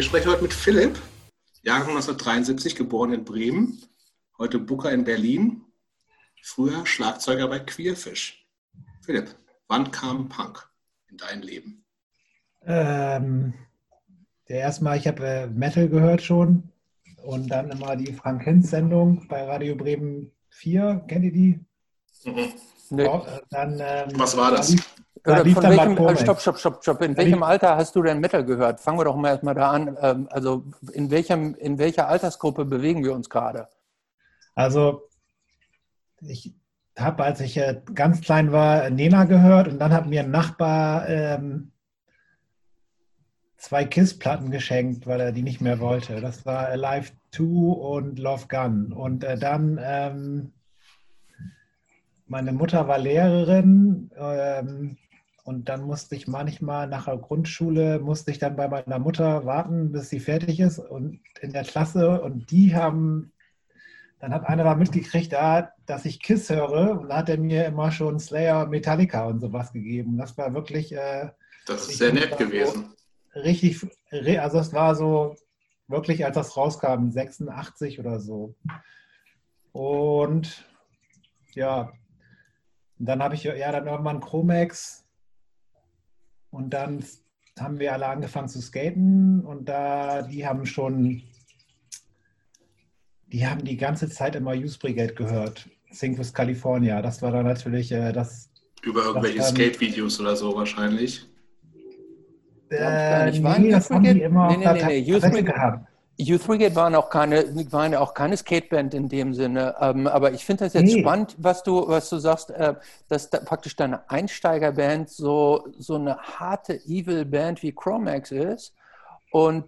Wir sprechen heute mit Philipp, Jahrgang 1973, geboren in Bremen, heute Booker in Berlin, früher Schlagzeuger bei Queerfish. Philipp, wann kam Punk in dein Leben? Ähm, der erste Mal, ich habe äh, Metal gehört schon und dann immer die Frank Hinz Sendung bei Radio Bremen 4, kennt ihr die? Mhm. Nee. Äh, dann, ähm, Was war das? Da lief, da Oder von welchem, äh, stopp, stopp, stopp, stopp. In welchem Alter hast du denn Metal gehört? Fangen wir doch mal erstmal da an. Ähm, Also in, welchem, in welcher Altersgruppe bewegen wir uns gerade? Also, ich habe, als ich äh, ganz klein war, Nena gehört und dann hat mir ein Nachbar ähm, zwei Kiss-Platten geschenkt, weil er die nicht mehr wollte. Das war Alive 2 und Love Gun. Und äh, dann, ähm, meine Mutter war Lehrerin ähm, und dann musste ich manchmal nach der Grundschule, musste ich dann bei meiner Mutter warten, bis sie fertig ist und in der Klasse und die haben dann hat einer da mitgekriegt, da, dass ich Kiss höre und da hat er mir immer schon Slayer, Metallica und sowas gegeben. Das war wirklich äh, Das ist sehr nett gewesen. richtig, re- also es war so wirklich, als das rauskam, 86 oder so. Und ja, dann habe ich ja dann irgendwann Chromex und dann haben wir alle angefangen zu skaten und da, die haben schon, die haben die ganze Zeit immer Youth Brigade gehört. Sing with California. Das war dann natürlich äh, das. Über irgendwelche ähm, Skate-Videos oder so wahrscheinlich. Äh, nee, das haben die immer Nee, auf nee, der nee, nee. Kassette Brigade- gehabt. Youth Brigade waren auch keine, waren auch keine Skateband in dem Sinne. Ähm, aber ich finde das jetzt Nee. spannend, was du, was du sagst, äh, dass da praktisch deine Einsteigerband so, so eine harte Evil-Band wie Chromax ist und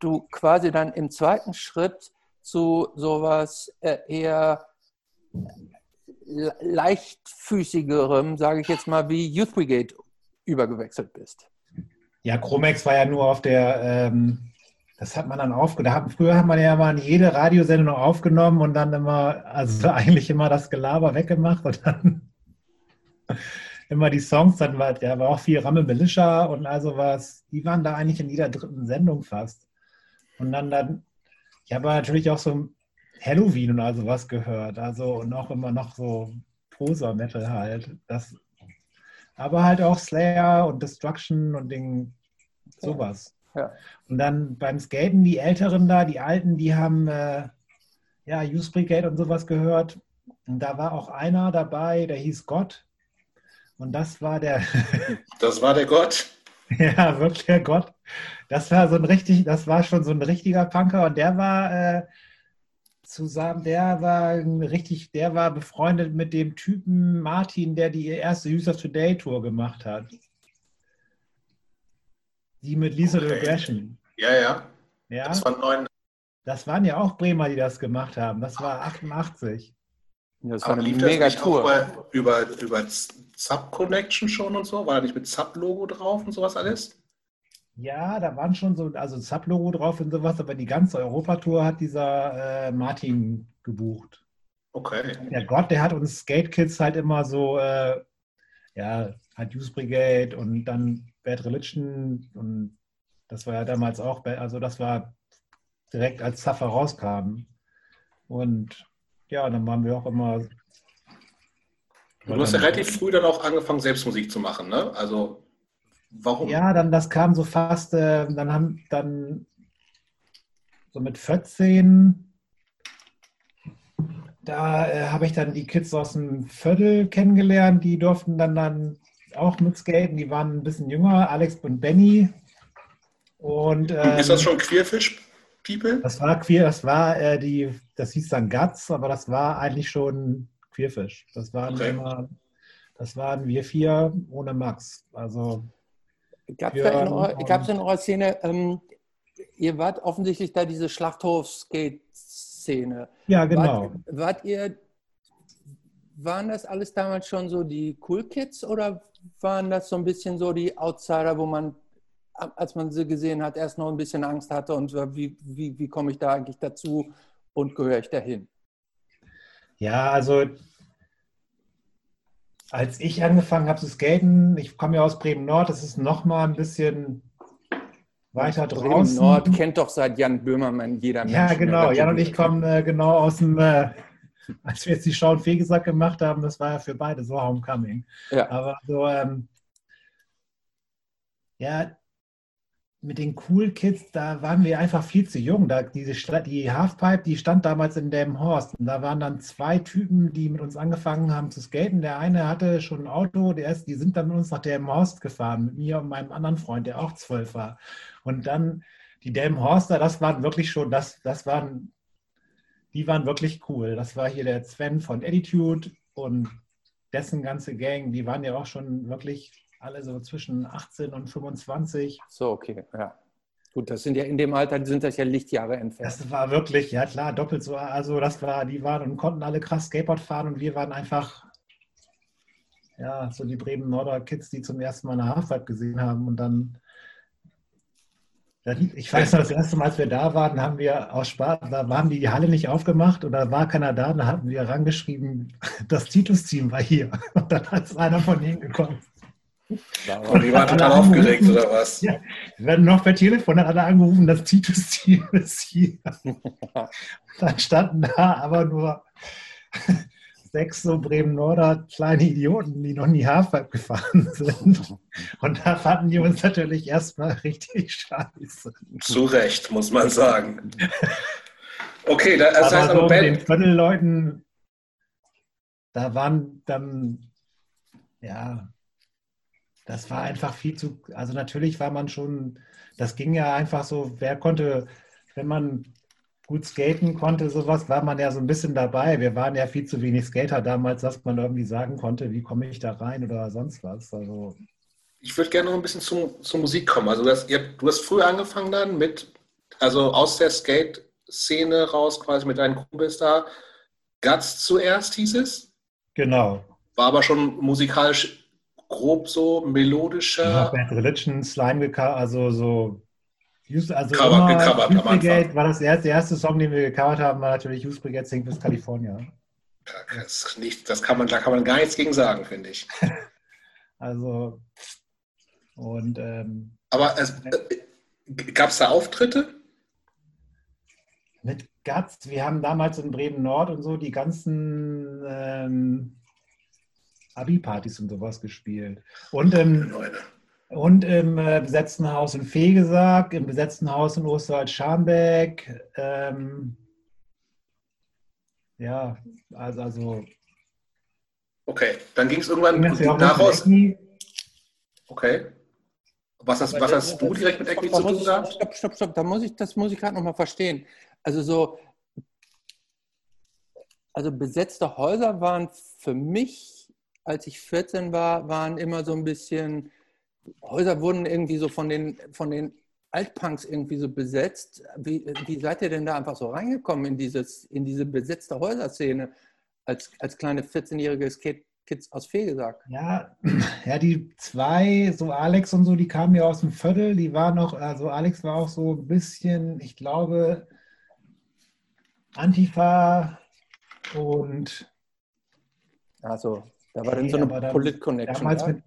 du quasi dann im zweiten Schritt zu sowas äh, eher le- leichtfüßigerem, sage ich jetzt mal, wie Youth Brigade übergewechselt bist. Ja, Chromex war ja nur auf der, ähm, das hat man dann aufgenommen. Früher hat man ja mal jede Radiosendung aufgenommen und dann immer, also eigentlich immer das Gelaber weggemacht und dann immer die Songs, dann war, ja, war auch viel Ramme Militia und also was, die waren da eigentlich in jeder dritten Sendung fast. Und dann, dann, ich habe natürlich auch so Halloween und also was gehört, also und auch immer noch so Poser-Metal halt. Das, aber halt auch Slayer und Destruction und Ding, sowas. Ja. Und dann beim Skaten, die Älteren da, die Alten, die haben äh, ja Youth Brigade und sowas gehört. Und da war auch einer dabei, der hieß Gott. Und das war der, Das war der Gott. ja, wirklich der Gott. Das war so ein richtig, das war schon so ein richtiger Punker und der war äh, zusammen, der war ein richtig, der war befreundet mit dem Typen Martin, der die erste User Today Tour gemacht hat. Die mit Lisa Okay. Regression. Ja, ja. Ja, Das war neun. das waren ja auch Bremer, die das gemacht haben. Das war 88. Das war Aber eine mega Tour. über, über, über Sub Connection schon und so? War da nicht mit Sub-Logo drauf und sowas alles? Ja, da waren schon so, also Sub-Logo drauf und sowas, aber die ganze Europatour hat dieser äh, Martin gebucht. Okay. Der Gott, der hat uns Skate Kids halt immer so, äh, ja, hat Youth Brigade und dann Bad Religion und das war ja damals auch, also das war direkt als Zaffer rauskam. Und ja, dann waren wir auch immer. Du hast ja relativ früh dann auch angefangen, selbst Musik zu machen, ne? Also, warum? Ja, dann das kam so fast, äh, dann haben dann so mit 14, da äh, habe ich dann die Kids aus dem Viertel kennengelernt, die durften dann dann auch mit skaten, die waren ein bisschen jünger, Alex und Benny. Und ähm, Ist das schon Queerfish People? das war queer, das war äh, die, das hieß dann Guts, aber das war eigentlich schon Queerfisch. Das waren Okay. immer, das waren wir vier ohne Max. Also Gab es Ja, in, eurer- in Szene, ähm, ihr wart offensichtlich da diese Schlachthof-Skate-Szene. ja, genau. Wart, wart ihr, waren das alles damals schon so die Cool Kids oder waren das so ein bisschen so die Outsider, wo man, als man sie gesehen hat, erst noch ein bisschen Angst hatte und wie, wie, wie komme ich da eigentlich dazu und gehöre ich dahin? Ja, also als ich angefangen habe zu skaten, ich komme ja aus Bremen Nord, das ist noch mal ein bisschen ich da Bremen draußen. Nord kennt doch seit Jan Böhmermann jeder Mensch. Ja, in der genau. Jan und ich kommen äh, genau aus dem, äh, als wir jetzt die Schau und Fegesack gemacht haben, das war ja für beide so Homecoming. Ja. Aber so, ähm, ja, mit den Cool Kids, da waren wir einfach viel zu jung. Da, diese die Halfpipe, die stand damals in Delmenhorst. Und da waren dann zwei Typen, die mit uns angefangen haben zu skaten. Der eine hatte schon ein Auto, der ist, die sind dann mit uns nach Delmenhorst gefahren, mit mir und meinem anderen Freund, der auch zwölf war. Und dann die Delmenhorster, das waren wirklich schon, das, das waren, die waren wirklich cool. Das war hier der Sven von Attitude und dessen ganze Gang, die waren ja auch schon wirklich alle so zwischen 18 und 25. So, okay, ja. Gut, das sind ja in dem Alter sind das ja Lichtjahre entfernt. Das war wirklich, ja klar, doppelt so. Also das war, die waren und konnten alle krass Skateboard fahren und wir waren einfach, ja, so die Bremen Norder Kids, die zum ersten Mal eine Halfpipe gesehen haben und dann, dann ich weiß noch, das erste Mal, als wir da waren, haben wir aus Spaß, da haben die die Halle nicht aufgemacht und da war keiner da, da hatten wir rangeschrieben, das Titus-Team war hier und dann ist einer von ihnen gekommen. Und die waren total aufgeregt, oder was? Ja. Wir werden noch per Telefon dann alle angerufen, das Titus-Team ist hier. Dann standen da aber nur sechs so Bremen-Norder kleine Idioten, die noch nie Halfpipe gefahren sind. Und da fanden die uns natürlich erstmal richtig scheiße. Zu Recht, muss man sagen. Okay, da, das heißt aber so aber mit den Band, Viertelleuten, da waren dann, ja, das war einfach viel zu, also natürlich war man schon, das ging ja einfach so, wer konnte, wenn man gut skaten konnte, sowas, war man ja so ein bisschen dabei. Wir waren ja viel zu wenig Skater damals, dass man irgendwie sagen konnte, wie komme ich da rein oder sonst was. Also, ich würde gerne noch ein bisschen zu, zur Musik kommen. Also du hast, ihr, du hast früh angefangen dann mit, also aus der Skate-Szene raus, quasi mit deinen Kumpels da. Guts zuerst hieß es, genau. war aber schon musikalisch grob so melodischer. Noch Bad Religion, Slime also so. Use- Also Cover- gecovert Youth Brigade war das erste, der erste Song, den wir gecovert haben, war natürlich Youth Brigade Sing bis California. Das, nicht, das kann man, da kann man gar nichts gegen sagen, finde ich. Also und ähm, Aber es, äh, gab es da Auftritte? mit Guts, wir haben damals in Bremen Nord und so die ganzen ähm, Abi-Partys und sowas gespielt. Und Leute. Und im äh, besetzten Haus in Fegesack, im besetzten Haus in Osterwald-Scharmbeck. Ähm, ja, also, also Okay, dann ging es irgendwann daraus. Okay. Was hast, was hast du direkt mit Da zu tun ich- gehabt? Stopp, stopp, stopp. Da muss ich, das muss ich gerade nochmal verstehen. Also so, also besetzte Häuser waren für mich, als ich 14 war, waren immer so ein bisschen, Häuser wurden irgendwie so von den, von den Altpunks irgendwie so besetzt. Wie, wie seid ihr denn da einfach so reingekommen in, dieses, in diese besetzte Häuserszene als, als kleine 14-jährige Skate-Kids aus Fegesack? Ja, ja, die zwei, so Alex und so, die kamen ja aus dem Viertel, die waren noch, also Alex war auch so ein bisschen, ich glaube, Antifa und Also, da war dann so eine Polit-Connection. damals, mit,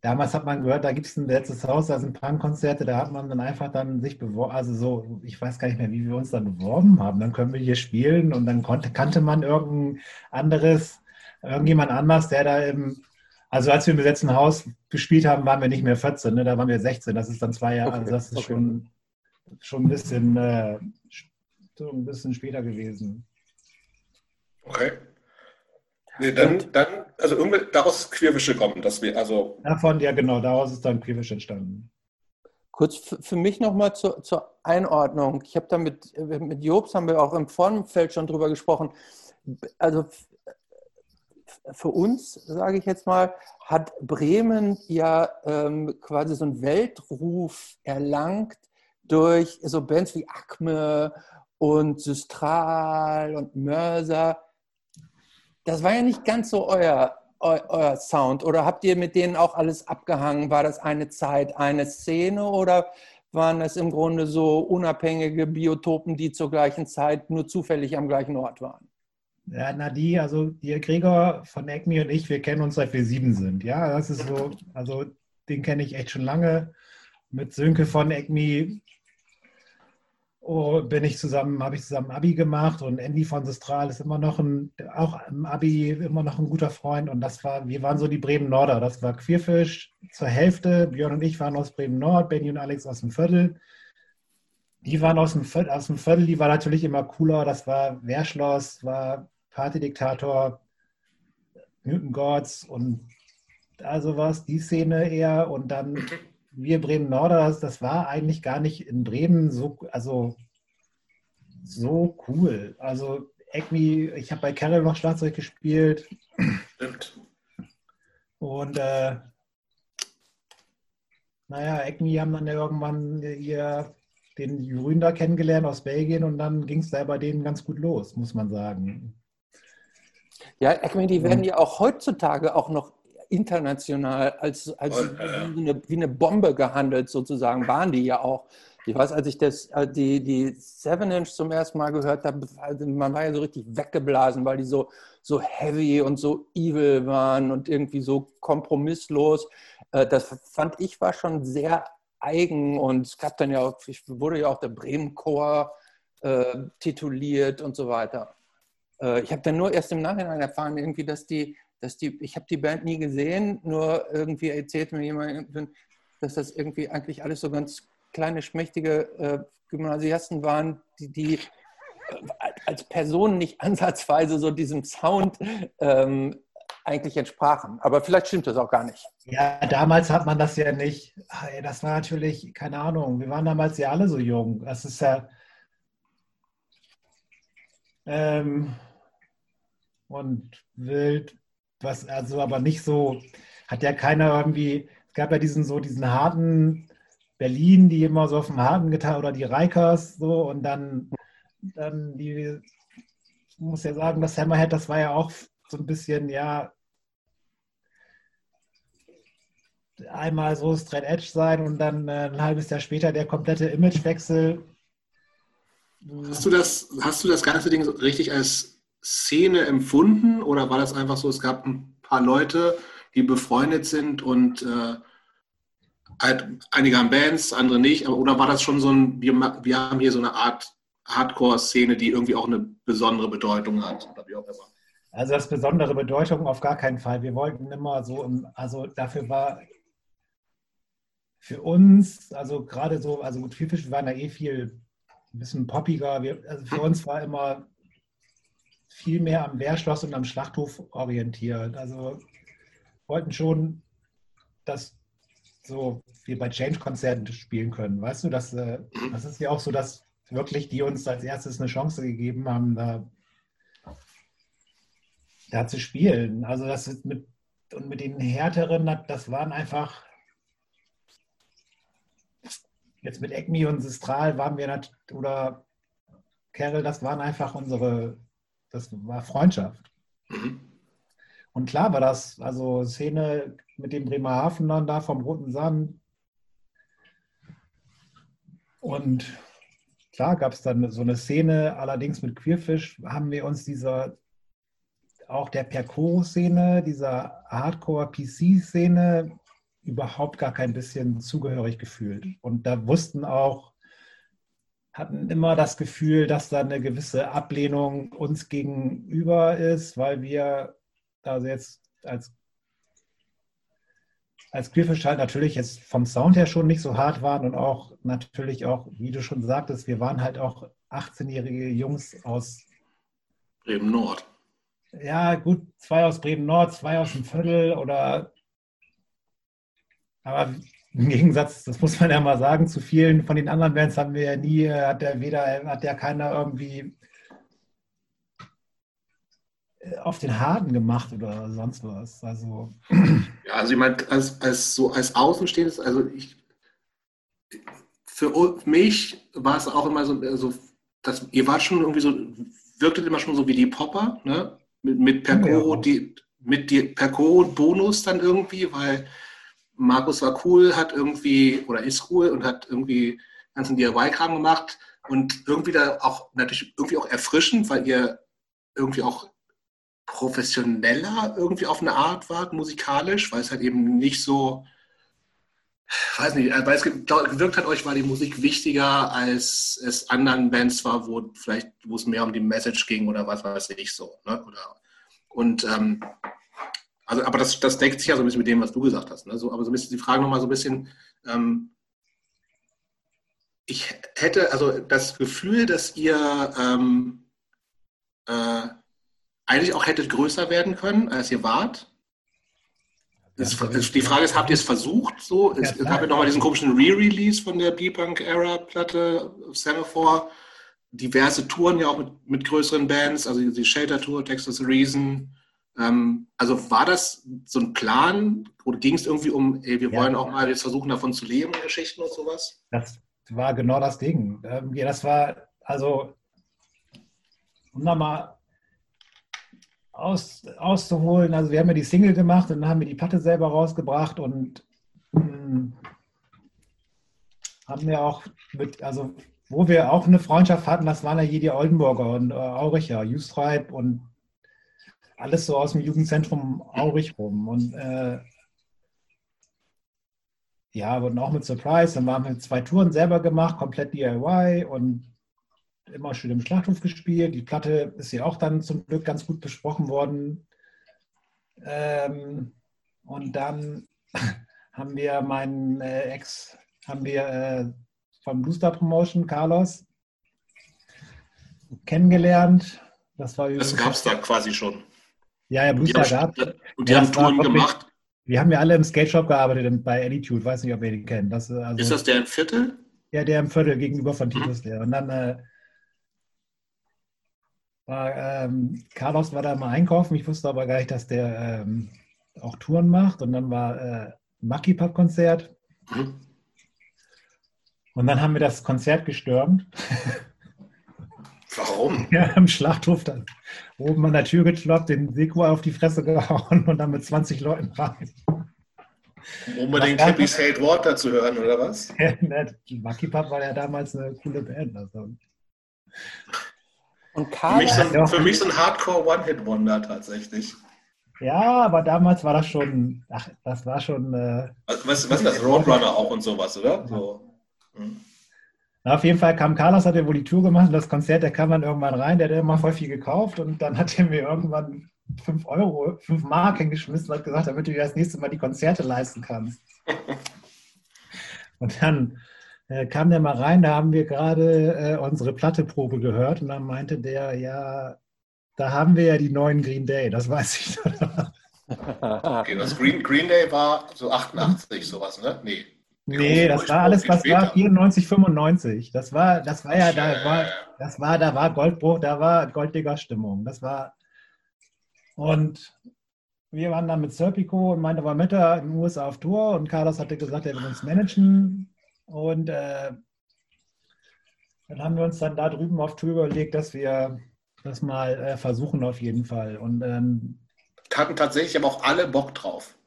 damals hat man gehört, da gibt es ein letztes Haus, da sind Punkkonzerte, da hat man dann einfach dann sich beworben, also so, ich weiß gar nicht mehr, wie wir uns dann beworben haben, dann können wir hier spielen und dann konnte, kannte man irgendein anderes, irgendjemand anders, der da im, also als wir im besetzten Haus gespielt haben, waren wir nicht mehr 14, ne? da waren wir 16, das ist dann zwei Jahre, Okay, also das ist okay. schon, schon ein bisschen, äh, ein bisschen später gewesen. Okay. Nee, dann, dann, also irgendwie daraus ist Queerwische gekommen, dass wir, also, Davon, ja genau, daraus ist dann Queerwisch entstanden. Kurz für, mich nochmal zur, zur Einordnung. Ich habe da mit, mit Jobs haben wir auch im Vorfeld schon drüber gesprochen. Also für uns, sage ich jetzt mal, hat Bremen ja ähm, quasi so einen Weltruf erlangt durch so Bands wie Acme und Systral und Mörser. Das war ja nicht ganz so euer, eu, euer Sound. Oder habt ihr mit denen auch alles abgehangen? War das eine Zeit, eine Szene oder waren das im Grunde so unabhängige Biotopen, die zur gleichen Zeit nur zufällig am gleichen Ort waren? Ja, na die, also die Gregor von ECMI und ich, wir kennen uns seit wir sieben sind. Ja, das ist so, also den kenne ich echt schon lange. mit Sönke von ECMI oh, bin ich zusammen, habe ich zusammen Abi gemacht und Andy von Sistral ist immer noch ein, auch im Abi immer noch ein guter Freund und das war, wir waren so die Bremen Norder. Das war Queerfisch zur Hälfte. Björn und ich waren aus Bremen Nord, Benny und Alex aus dem Viertel. Die waren aus dem, Viertel, aus dem Viertel, die war natürlich immer cooler. Das war Wehrschloss, war Partydiktator, Newton Gods und also was, die Szene eher und dann wir Bremen Norders, das war eigentlich gar nicht in Bremen so, also so cool. Also Acme, ich habe bei Carol noch Schlagzeug gespielt. Stimmt. Und äh, naja, Acme haben dann ja irgendwann ihr den Grün da kennengelernt aus Belgien und dann ging es da bei denen ganz gut los, muss man sagen. Ja, Acme, die werden ja auch heutzutage auch noch international als, als wie, eine, wie, eine, Bombe gehandelt, sozusagen, waren die ja auch. Ich weiß, als ich das, äh, die, die Seven Inch zum ersten Mal gehört habe, also man war ja so richtig weggeblasen, weil die so, so heavy und so evil waren und irgendwie so kompromisslos. Äh, das fand ich war schon sehr eigen und es gab dann ja auch, ich wurde ja auch der Bremen Chor äh, tituliert und so weiter. Äh, ich habe dann nur erst im Nachhinein erfahren, irgendwie, dass die dass die, ich habe die Band nie gesehen, nur irgendwie erzählt mir jemand, dass das irgendwie eigentlich alles so ganz kleine, schmächtige äh, Gymnasiasten waren, die, die äh, als Personen nicht ansatzweise so diesem Sound ähm, eigentlich entsprachen. Aber vielleicht stimmt das auch gar nicht. Ja, damals hat man das ja nicht. Das war natürlich, keine Ahnung, wir waren damals ja alle so jung. Das ist ja. Ähm, und wild was also aber nicht so, hat ja keiner irgendwie, es gab ja diesen so diesen harten Berlin, die immer so auf dem harten getan oder die Reikers so und dann, dann die, ich muss ja sagen, das Hammerhead, das war ja auch so ein bisschen, ja, einmal so Straight Edge sein und dann äh, ein halbes Jahr später der komplette Imagewechsel. Hast du das, hast du das ganze Ding richtig als Szene empfunden oder war das einfach so, es gab ein paar Leute, die befreundet sind und äh, halt, einige haben Bands, andere nicht, aber, oder war das schon so ein, wir, wir haben hier so eine Art Hardcore-Szene, die irgendwie auch eine besondere Bedeutung hat oder wie auch immer? Also das besondere Bedeutung auf gar keinen Fall. Wir wollten immer so, im, also dafür war für uns, also gerade so, also gut, Vielfisch, wir waren da eh viel ein bisschen poppiger. Wir, also für uns war immer viel mehr am Wehrschloss und am Schlachthof orientiert. Also wollten schon, dass so wir bei Change-Konzerten spielen können. Weißt du, das, äh, das ist ja auch so, dass wirklich die uns als erstes eine Chance gegeben haben, da, da zu spielen. Also das mit und mit den härteren, das waren einfach jetzt mit ECMI und Sistral waren wir oder Carol, das waren einfach unsere das war Freundschaft. Mhm. Und klar war das, also Szene mit dem Bremerhaven dann da vom Roten Sand. Und klar gab es dann so eine Szene, allerdings mit Queerfish haben wir uns dieser, auch der Percoro-Szene, dieser Hardcore-PC-Szene überhaupt gar kein bisschen zugehörig gefühlt. Und da wussten auch hatten immer das Gefühl, dass da eine gewisse Ablehnung uns gegenüber ist, weil wir da jetzt als, als Queerfish halt natürlich jetzt vom Sound her schon nicht so hart waren und auch natürlich auch, wie du schon sagtest, wir waren halt auch 18-jährige Jungs aus Bremen Nord. Ja, gut, zwei aus Bremen Nord, zwei aus dem Viertel oder aber im Gegensatz, das muss man ja mal sagen, zu vielen von den anderen Bands haben wir ja nie, hat der weder, hat der keiner irgendwie äh, auf den Harten gemacht oder sonst was. Also. Ja, also ich meine, als, als so als Außenstehendes, also ich für mich war es auch immer so, also das, ihr wart schon irgendwie so, wirktet immer schon so wie die Popper, ne? Mit, mit Percoro, ja. die, mit die Percoro Bonus dann irgendwie, weil Markus war cool, hat irgendwie, oder ist cool und hat irgendwie ganzen DIY-Kram gemacht und irgendwie da auch natürlich irgendwie auch erfrischend, weil ihr irgendwie auch professioneller irgendwie auf eine Art wart, musikalisch, weil es halt eben nicht so weiß nicht, weil es gewirkt hat euch, war die Musik wichtiger, als es anderen Bands war, wo vielleicht, wo es mehr um die Message ging oder was weiß ich so. Ne? Oder, und ähm, also, aber das, das deckt sich ja so ein bisschen mit dem, was du gesagt hast. Ne? So, aber so ein bisschen die Frage nochmal so ein bisschen, ähm, ich hätte also das Gefühl, dass ihr ähm, äh, eigentlich auch hättet größer werden können, als ihr wart. Das, die Frage ist, habt ihr es versucht? So? Es, es gab ja nochmal diesen komischen Re-Release von der B-Punk-Era-Platte Semaphore. Diverse Touren ja auch mit, mit größeren Bands, also die Shelter Tour, Texas Reason. Ähm, also war das so ein Plan oder ging es irgendwie um, ey, wir ja. wollen auch mal jetzt versuchen, davon zu leben, Geschichten und sowas? Das war genau das Ding. Ähm, ja, das war, also, um da mal aus, auszuholen. Also wir haben ja die Single gemacht und dann haben wir die Platte selber rausgebracht und mh, hm, haben wir auch mit, also wo wir auch eine Freundschaft hatten, das waren ja hier die Oldenburger und äh, Auricher, Justreib und alles so aus dem Jugendzentrum Aurich rum. Und äh, ja, wurden auch mit Surprise. Dann haben wir zwei Touren selber gemacht, komplett DIY und immer schön im Schlachthof gespielt. Die Platte ist ja auch dann zum Glück ganz gut besprochen worden. Ähm, und dann haben wir meinen äh, Ex, haben wir äh, vom Bluestar Promotion, Carlos, kennengelernt. Das war Das gab es da quasi schon. Ja, ja, Bluestar gab Und die ja, haben Touren gemacht. Wir haben ja alle im Skate Shop gearbeitet bei Attitude. Weiß nicht, ob ihr den kennt. Das, also, ist das der im Viertel? Ja, der im Viertel gegenüber von Titus, mhm. der. Und dann äh, war, ähm, Carlos war da mal einkaufen. Ich wusste aber gar nicht, dass der ähm, auch Touren macht. Und dann war äh, Mucky Pub Konzert. Mhm. Und dann haben wir das Konzert gestürmt. Warum? Ja, im Schlachthof dann oben an der Tür gekloppt, den Seko auf die Fresse gehauen und dann mit 20 Leuten rein. Um unbedingt Hippies Hate Water zu hören, oder was? Mucky Pub war ja damals eine coole Band. Also. Und Karl für mich so ein, für mich so ein Hardcore One-Hit-Wonder tatsächlich. Ja, aber damals war das schon, ach, das war schon. Äh, was, was ist das? Roadrunner auch und sowas, oder? So. Hm. Na, auf jeden Fall kam Carlos, hat er wohl die Tour gemacht, das Konzert, der kam dann irgendwann rein, der hat immer voll viel gekauft und dann hat er mir irgendwann 5 Euro, 5 Mark hingeschmissen und hat gesagt, damit du dir das nächste Mal die Konzerte leisten kannst. und dann äh, kam der mal rein, da haben wir gerade äh, unsere Platteprobe gehört und dann meinte der, ja, da haben wir ja die neuen Green Day, das weiß ich. okay, das Green, Green Day war so 88, sowas, ne? Nee. Nee, das war alles, was war 94, 95. Das war, das war ja, da war, das war, da war Goldbruch, da war Golddigger-Stimmung. Das war, und wir waren dann mit Serpico und meinte, war mit in den USA auf Tour und Carlos hatte gesagt, er will uns managen. Und äh, dann haben wir uns dann da drüben auf Tour überlegt, dass wir das mal äh, versuchen auf jeden Fall. Und ähm, hatten tatsächlich aber auch alle Bock drauf.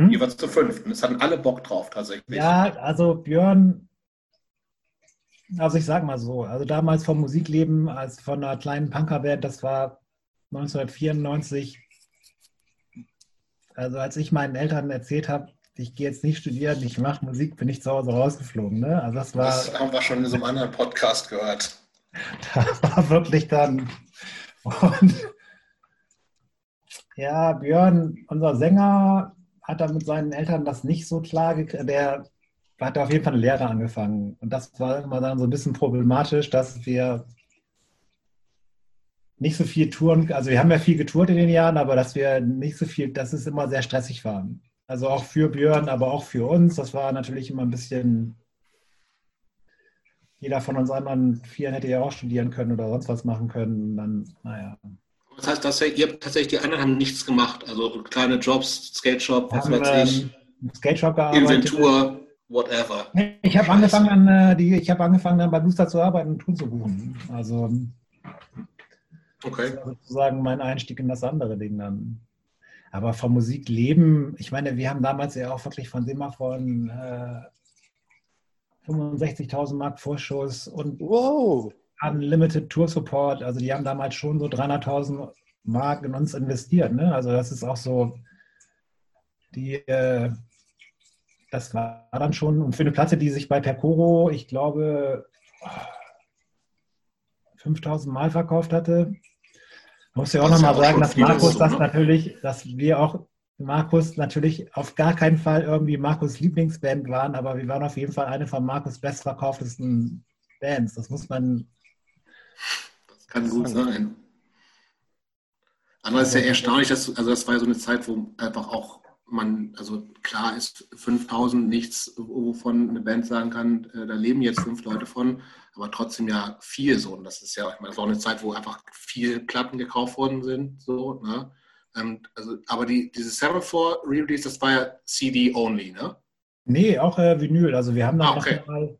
Hm? Jeweils zu fünften. Es hatten alle Bock drauf tatsächlich. Ja, also Björn, also ich sag mal so, also damals vom Musikleben als von einer kleinen Punkerband, das war 1994. Also als ich meinen Eltern erzählt habe, ich gehe jetzt nicht studieren, ich mache Musik, bin ich zu Hause rausgeflogen. Ne? Also das, war, das haben wir schon in so einem anderen Podcast gehört. Das war wirklich dann. Und ja, Björn, unser Sänger, hat er mit seinen Eltern das nicht so klar gekriegt. Der hat auf jeden Fall eine Lehre angefangen. Und das war immer dann so ein bisschen problematisch, dass wir nicht so viel touren, also wir haben ja viel getourt in den Jahren, aber dass wir nicht so viel, dass es immer sehr stressig war. Also auch für Björn, aber auch für uns. Das war natürlich immer ein bisschen. Jeder von uns anderen vier hätte ja auch studieren können oder sonst was machen können. Dann, naja. Das heißt, dass ihr habt tatsächlich, die anderen haben nichts gemacht. Also kleine Jobs, Skate Shop, was weiß ich. Ähm, Skate Shop gearbeitet. Inventur, whatever. Ich habe angefangen, dann, äh, die, ich hab angefangen dann bei Booster zu arbeiten und Tun zu buchen. Also okay. sozusagen mein Einstieg in das andere Ding dann. Aber vom Musikleben, ich meine, wir haben damals ja auch wirklich von Semaphon äh, 65.000 Mark Vorschuss und wow. Unlimited Tour Support. Also die haben damals schon so 300.000 Mark in uns investiert. Ne? Also das ist auch so die, äh, das war dann schon, und für eine Platte, die sich bei Percoro, ich glaube, 5000 Mal verkauft hatte. Ich muss ja auch nochmal ja sagen, dass Markus das ne? natürlich, dass wir auch Markus natürlich auf gar keinen Fall irgendwie Markus Lieblingsband waren, aber wir waren auf jeden Fall eine von Markus bestverkauftesten Bands. Das muss man. Das kann gut sein. Andererseits ist ja erstaunlich, dass, also das war ja so eine Zeit, wo einfach auch man, also klar ist 5000 nichts, wovon eine Band sagen kann, äh, da leben jetzt fünf Leute von, aber trotzdem ja viel so. Und das ist ja, ich meine, das war auch eine Zeit, wo einfach viel Platten gekauft worden sind, so, ne? Ähm, also, aber die, diese 7-4 Re-Release, das war ja CD only, ne? Nee, auch äh, Vinyl. Also wir haben da ah, okay. mal,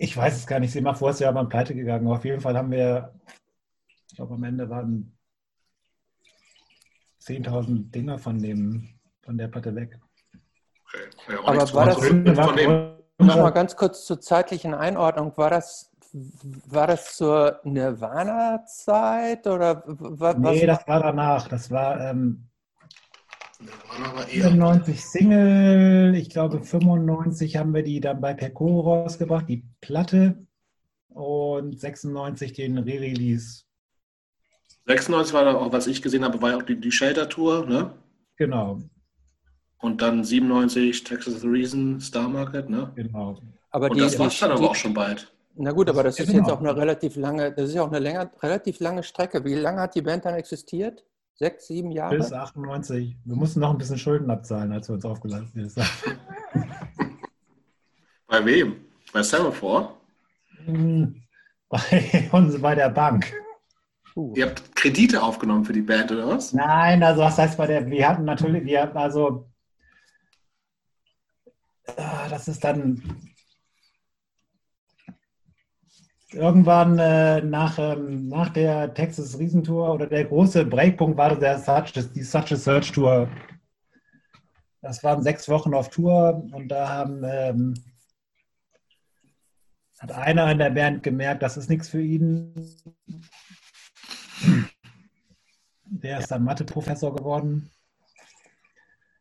ich weiß es gar nicht, sie macht, wo ist ja mal pleite gegangen. Aber auf jeden Fall haben wir, ich glaube am Ende waren 10.000 Dinger von, dem, von der Platte weg. Okay. Ja, Aber war das, war, noch mal ganz kurz zur zeitlichen Einordnung, war das, war das zur Nirvana-Zeit oder was? Nee, das war danach. Das war ähm, 94 Single, ich glaube 95 haben wir die dann bei Percoro rausgebracht, die Platte und 96 den Re-Release 96 war dann auch, was ich gesehen habe, war ja auch die, die Shelter-Tour, ne? Genau. Und dann 97 Texas the Reason, Star Market, ne? Genau. Aber Und die, das war es dann aber auch schon bald. Na gut, aber das ist jetzt auch eine relativ lange, das ist ja auch eine länger, relativ lange Strecke. Wie lange hat die Band dann existiert? Sechs, sieben Jahre? Bis 98. Wir mussten noch ein bisschen Schulden abzahlen, als wir uns aufgelassen haben. bei wem? Bei Semaphore? Hm, bei uns, bei der Bank. Uh. Ihr habt Kredite aufgenommen für die Band, oder was? Nein, also was heißt bei der, wir hatten natürlich, wir hatten also, ah, das ist dann irgendwann äh, nach, ähm, nach der Texas Riesentour oder der große Breakpunkt war der Such, die Such a Search Tour. Das waren sechs Wochen auf Tour und da haben, ähm, hat einer in der Band gemerkt, das ist nichts für ihn. Der ist dann Mathe-Professor geworden.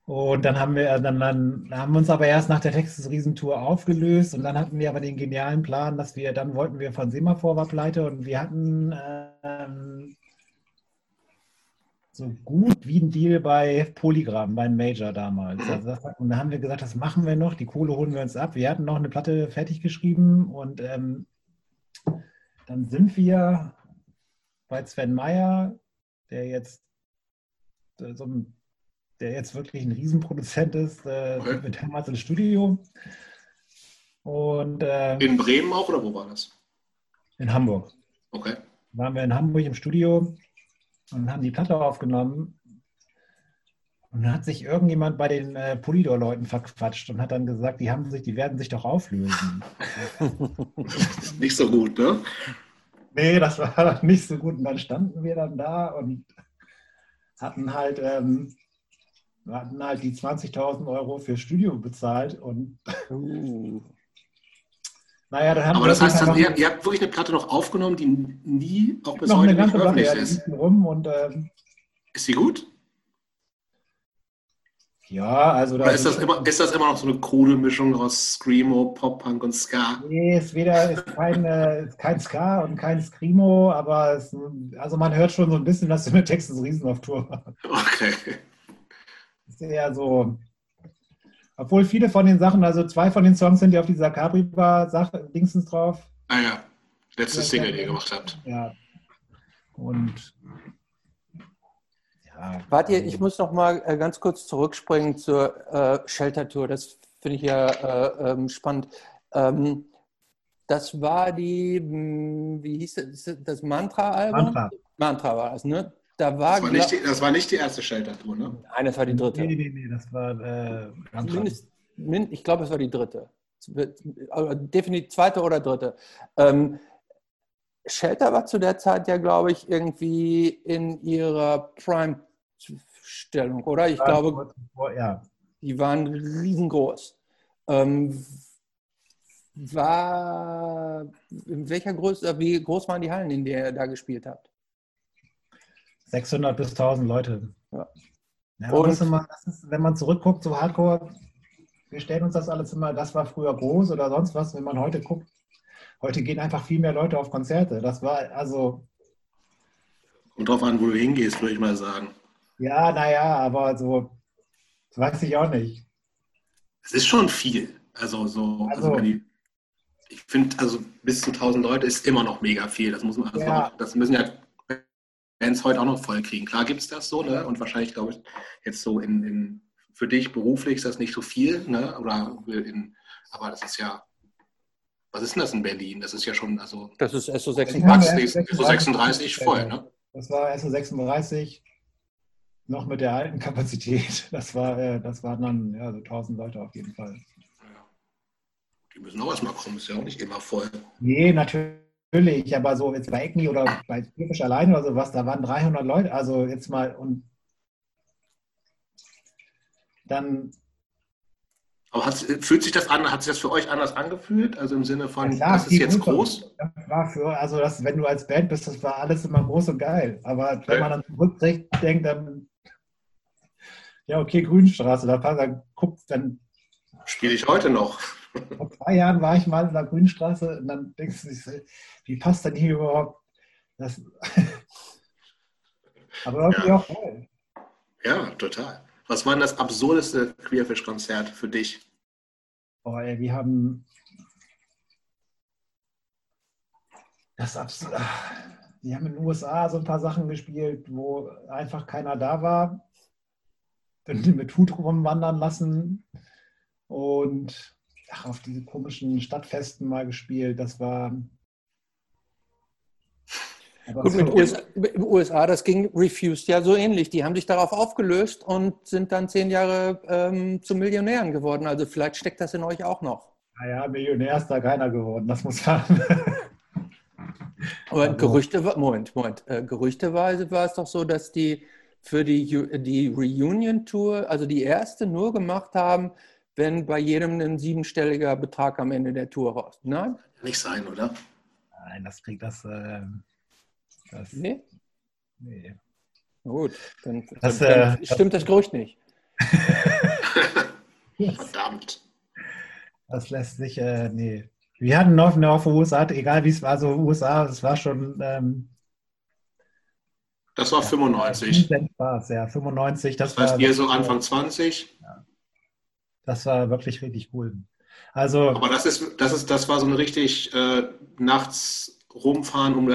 Und dann haben wir dann, dann haben wir uns aber erst nach der Texas-Riesentour aufgelöst und dann hatten wir aber den genialen Plan, dass wir, dann wollten wir von Semaphore war pleite und wir hatten ähm, so gut wie ein Deal bei Polygram, beim Major damals. Also das, und da haben wir gesagt, das machen wir noch, die Kohle holen wir uns ab. Wir hatten noch eine Platte fertig geschrieben und ähm, dann sind wir bei Sven Meyer, der jetzt äh, so ein, der jetzt wirklich ein Riesenproduzent ist, äh, okay. mit damals ins Studio. Und, äh, in Bremen auch oder wo war das? In Hamburg. Okay. Waren wir in Hamburg im Studio und haben die Platte aufgenommen. Und dann hat sich irgendjemand bei den äh, Polydor-Leuten verquatscht und hat dann gesagt, die haben sich, die werden sich doch auflösen. Nicht so gut, ne? Nee, das war nicht so gut. Und dann standen wir dann da und hatten halt, ähm, hatten halt die 20.000 Euro für Studio bezahlt und uh. naja, dann haben Aber das heißt, ihr, ihr, habt wirklich eine Platte noch aufgenommen, die nie auch bis noch heute eine ganze Platte, ja, ist. Rum und, ähm, ist sie gut? Ja, also da ist das, immer, ist das immer noch so eine krude Mischung aus Screamo, Pop-Punk und Ska? Nee, ist weder ist kein, äh, kein Ska und kein Screamo, aber es, also man hört schon so ein bisschen, dass du mit Texas Riesen auf Tour warst. Okay. Ist eher so. Obwohl viele von den Sachen, also zwei von den Songs sind ja auf dieser Capri-Bar-Sache, Dingsens drauf. Ah ja, letzte Single, die ihr gemacht habt. Ja. Und Wart ihr, ich muss noch mal äh, ganz kurz zurückspringen zur äh, Shelter Tour. Das finde ich ja äh, ähm, spannend. Ähm, das war die, hm, wie hieß das, das Mantra-Album? Mantra. Mantra war das, ne? Da war, das, war nicht die, das war nicht die erste Shelter-Tour, ne? Nein, das war die dritte. Nee, nee, nee, das war äh, Mindest, ich glaube, es war die dritte. Definitiv zweite oder dritte. Ähm, Shelter war zu der Zeit ja, glaube ich, irgendwie in ihrer Prime Stellung, oder? Ich ja, glaube, ja. die waren riesengroß. Ähm, war, in welcher Größe, wie groß waren die Hallen, in der ihr da gespielt habt? 600 bis 1000 Leute. Ja. Ja, und immer, ist, wenn man zurückguckt, so Hardcore, wir stellen uns das alles immer, das war früher groß oder sonst was, wenn man heute guckt, heute gehen einfach viel mehr Leute auf Konzerte. Das war also. Kommt drauf an, wo du hingehst, würde ich mal sagen. Ja, naja, aber so, das weiß ich auch nicht. Es ist schon viel. Also so, also, also die, ich finde, also bis zu 1000 Leute ist immer noch mega viel. Das muss man, also ja. das müssen ja Bands heute auch noch voll kriegen. Klar gibt es das so, ne? Und wahrscheinlich, glaube ich, jetzt so in, in, für dich beruflich ist das nicht so viel, ne? Oder in, aber das ist ja, was ist denn das in Berlin? Das ist ja schon, also. Das ist SO36. SO36 voll, ne? Das war SO36 noch mit der alten Kapazität. Das war, äh, das waren dann ja, so 1000 Leute auf jeden Fall. Die müssen auch erstmal kommen, ist ja auch nicht immer voll. Nee, natürlich, aber so jetzt bei ECNI oder bei Türkisch allein oder sowas, da waren 300 Leute, also jetzt mal und dann. Aber hat, fühlt sich das an, hat sich das für euch anders angefühlt? Also im Sinne von, ja, klar, das ist jetzt groß? Das war für, also das, wenn du als Band bist, das war alles immer groß und geil. Aber okay. wenn man dann zurückdenkt, dann ja, okay, Grünstraße, da, da guckt dann. Spiele ich heute noch. Vor zwei Jahren war ich mal in der Grünstraße und dann denkst du dich, wie passt denn hier überhaupt das? Aber irgendwie ja. auch geil. Ja, total. Was war denn das absurdeste Queerfish-Konzert für dich? Oh, ey, wir haben das absurd. Wir haben in den USA so ein paar Sachen gespielt, wo einfach keiner da war mit Hut rumwandern lassen und ach, auf diese komischen Stadtfesten mal gespielt. Das war. Gut, mit USA, USA, das ging Refused ja so ähnlich. Die haben sich darauf aufgelöst und sind dann zehn Jahre ähm, zu Millionären geworden. Also vielleicht steckt das in euch auch noch. Naja, Millionär ist da keiner geworden, das muss man. Aber also, Gerüchte, Moment, Moment. Äh, gerüchteweise war es doch so, dass die für die, die Reunion-Tour, also die erste, nur gemacht haben, wenn bei jedem ein siebenstelliger Betrag am Ende der Tour raus. Nein? Nicht sein, oder? Nein, das kriegt das. Äh, das nee? Nee. Gut, dann, das, dann, äh, stimmt das Gerücht nicht. Verdammt. Das lässt sich, äh, nee. Wir hatten noch eine auf USA, egal wie es war, so USA, es war schon ähm, das war 95. Spaß, ja, 95. Das, das heißt, war ihr so Anfang 20? Ja. Das war wirklich richtig cool. Also, Aber das ist, das ist, das war so ein richtig äh, nachts rumfahren, um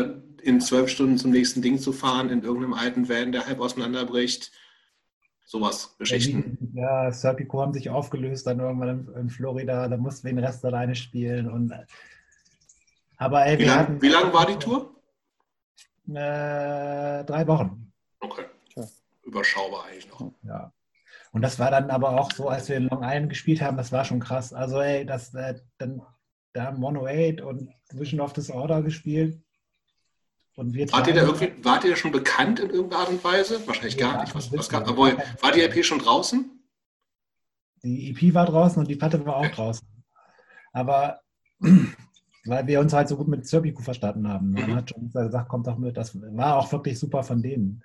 in zwölf Stunden zum nächsten Ding zu fahren, in irgendeinem alten Van, der halb auseinanderbricht. Sowas, Geschichten. Ja, Serpico haben sich aufgelöst, dann irgendwann in, in, Florida, da mussten wir den Rest alleine spielen. Und, aber ey, wie lange lang war die Tour? äh, drei Wochen. Okay. Überschaubar eigentlich noch. Ja. Und das war dann aber auch so, als wir in Long Island gespielt haben, das war schon krass. Also, ey, das, äh, dann, da haben 108 und Vision of Disorder gespielt. Und wir wart, ihr da irgendwie, wart ihr schon bekannt in irgendeiner Art und Weise? Wahrscheinlich gar nicht. Was, was gab, aber war die EP schon draußen? Die EP war draußen und die Platte war auch draußen. Aber weil wir uns halt so gut mit Zerbiku verstanden haben. Man mhm. hat schon gesagt, kommt doch mit. Das war auch wirklich super von denen.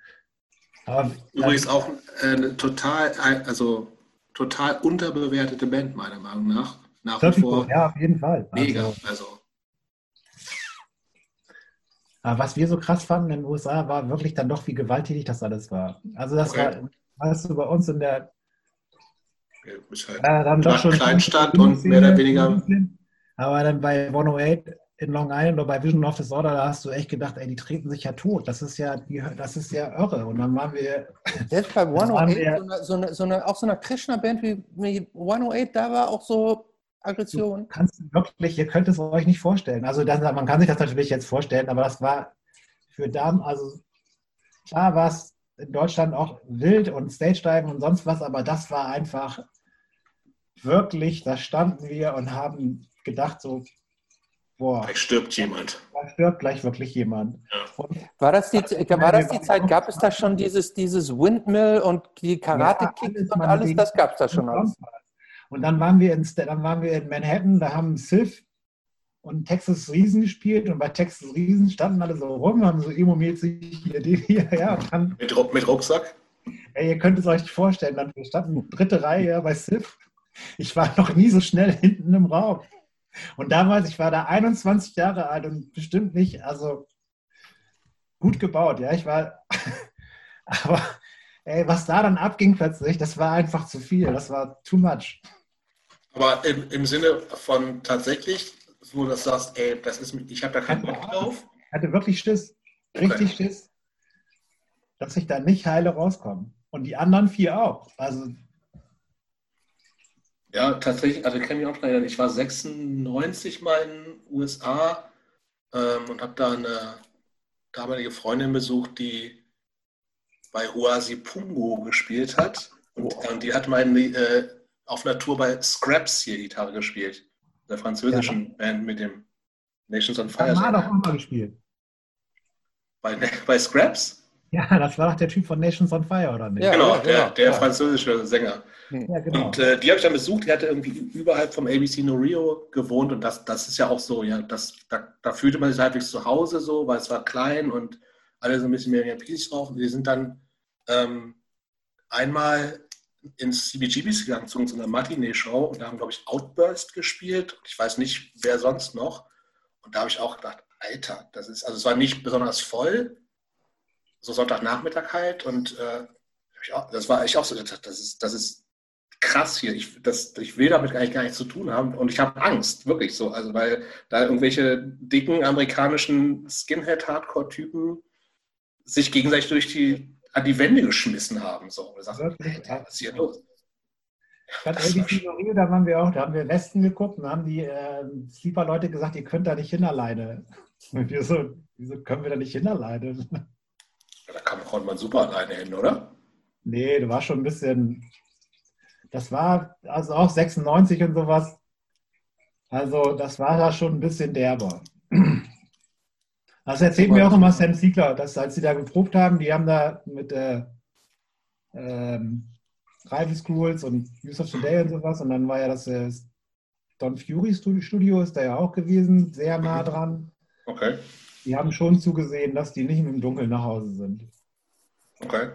Aber, Übrigens auch eine total, also total unterbewertete Band, meiner Meinung nach. Nach wie vor. Ja, auf jeden Fall. Mega. Also, also. Aber was wir so krass fanden in den USA, war wirklich dann doch, wie gewalttätig das alles war. Also das okay. war, weißt du, bei uns in der ja, ist halt äh, dann doch schon Kleinstadt und mehr oder weniger aber dann bei 108 in Long Island oder bei Vision of Disorder, da hast du echt gedacht, ey, die treten sich ja tot. Das ist ja, das ist ja irre. Und dann waren wir. Selbst bei 108, wir, so, eine, so, eine, so eine, auch so eine Krishna-Band wie, wie 108, da war auch so Aggression. Du kannst wirklich, ihr könnt es euch nicht vorstellen. Also das, man kann sich das natürlich jetzt vorstellen, aber das war für Damen, also klar war es in Deutschland auch wild und Stage-Diven und sonst was, aber das war einfach wirklich, da standen wir und haben gedacht, so, boah. Gleich stirbt jemand. Da stirbt gleich wirklich jemand. Ja. War das, die, war das die Zeit, gab es da schon dieses, dieses Windmill und die Karate-Kicks ja, und alles? Das gab es da schon alles. Und dann waren, wir in, dann waren wir in Manhattan, da haben Sylph und Texas Riesen gespielt und bei Texas Riesen standen alle so rum, haben so emo-mäßig hier, hier, ja. Dann, mit, mit Rucksack? Ey, ihr könnt es euch vorstellen, dann wir standen dritte Reihe bei SIF. Ich war noch nie so schnell hinten im Raum. Und damals, ich war da 21 Jahre alt und bestimmt nicht, also gut gebaut, ja. Ich war, aber ey, was da dann abging plötzlich, das war einfach zu viel. Das war too much. Aber im, im Sinne von tatsächlich, wo du sagst, ey, das ist, ich habe da keinen Bock drauf. Ich hatte wirklich Schiss, richtig okay. Schiss, dass ich da nicht heile rauskomme. Und die anderen vier auch. Also ja, tatsächlich, also ich kenne mich auch schon erinnern, ich war 96 mal in den USA ähm, und habe da eine damalige Freundin besucht, die bei Huasi Pungo gespielt hat. Und, oh. und die hat mal äh, auf einer Tour bei Scraps hier Gitarre gespielt. Der französischen ja. Band mit dem Nations on Fire. Ja, hat auch mal gespielt. Bei, bei Scraps? Ja, das war doch der Typ von Nations on Fire, oder nicht? Ja, genau, der, genau, der französische Sänger. Ja, genau. Und äh, die habe ich dann besucht, die hatte irgendwie überhalb vom ABC No Rio gewohnt und das, das ist ja auch so, ja, das, da, da fühlte man sich halbwegs zu Hause so, weil es war klein und alle so ein bisschen mehr in Pieces drauf. Und wir sind dann ähm, einmal ins CBGBs gegangen zu einer Matinee-Show und da haben, glaube ich, Outburst gespielt. Ich weiß nicht, wer sonst noch. Und da habe ich auch gedacht, Alter, das ist, also es war nicht besonders voll, so Sonntagnachmittag halt und äh, das war ich auch so, das ist, das ist krass hier. Ich, das, ich will damit eigentlich gar nichts zu tun haben und ich habe Angst, wirklich so. Also, weil da irgendwelche dicken amerikanischen Skinhead-Hardcore-Typen sich gegenseitig durch die, an die Wände geschmissen haben. So. Und sagst, was ist hier los? Bei ABC Rio, da waren wir auch, da haben wir Westen geguckt und haben die äh, Sleeper-Leute gesagt, ihr könnt da nicht hin alleine. Und wir so, wieso können wir da nicht hin alleine? Ja, da kann, konnte man super alleine hin, oder? Nee, du warst schon ein bisschen, das war also auch 96 und sowas. Also das war da schon ein bisschen derber. Das erzählt mir auch immer Sam Siegler, dass als sie da geprobt haben, die haben da mit äh, ähm, Rival Schools und Use of Today und sowas und dann war ja das äh, Don Fury Studio, ist da ja auch gewesen, sehr nah dran. Okay. Die haben schon zugesehen, dass die nicht im Dunkeln nach Hause sind. Okay.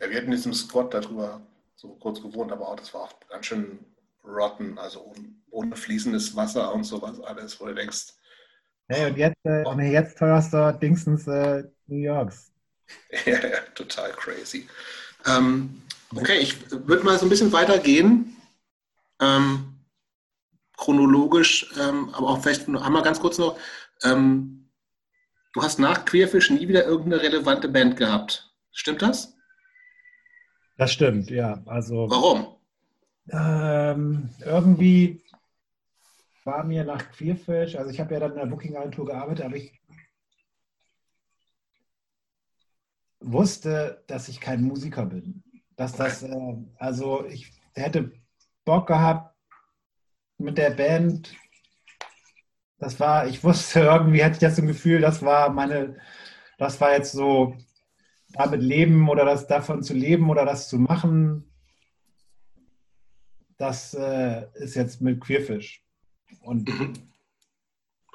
Ja, wir hatten in diesem Squad darüber so kurz gewohnt, aber auch das war auch ganz schön rotten, also ohne fließendes Wasser und sowas alles, wo du denkst. Hey, und jetzt, äh, oh. jetzt teuerster Dingsens äh, New Yorks. ja, ja, total crazy. Ähm, okay, ich würde mal so ein bisschen weitergehen. Ähm, chronologisch, ähm, aber auch vielleicht noch einmal ganz kurz noch. Ähm, du hast nach Queerfish nie wieder irgendeine relevante Band gehabt. Stimmt das? Das stimmt, ja. Also, Warum? Ähm, irgendwie war mir nach Queerfish, also ich habe ja dann in der Booking-Agentur gearbeitet, aber ich wusste, dass ich kein Musiker bin. Dass das, äh, also ich hätte Bock gehabt, mit der Band, das war, ich wusste irgendwie, hatte ich das so ein Gefühl, das war meine, das war jetzt so, damit leben oder das davon zu leben oder das zu machen, das äh, ist jetzt mit Queerfish. Und mhm.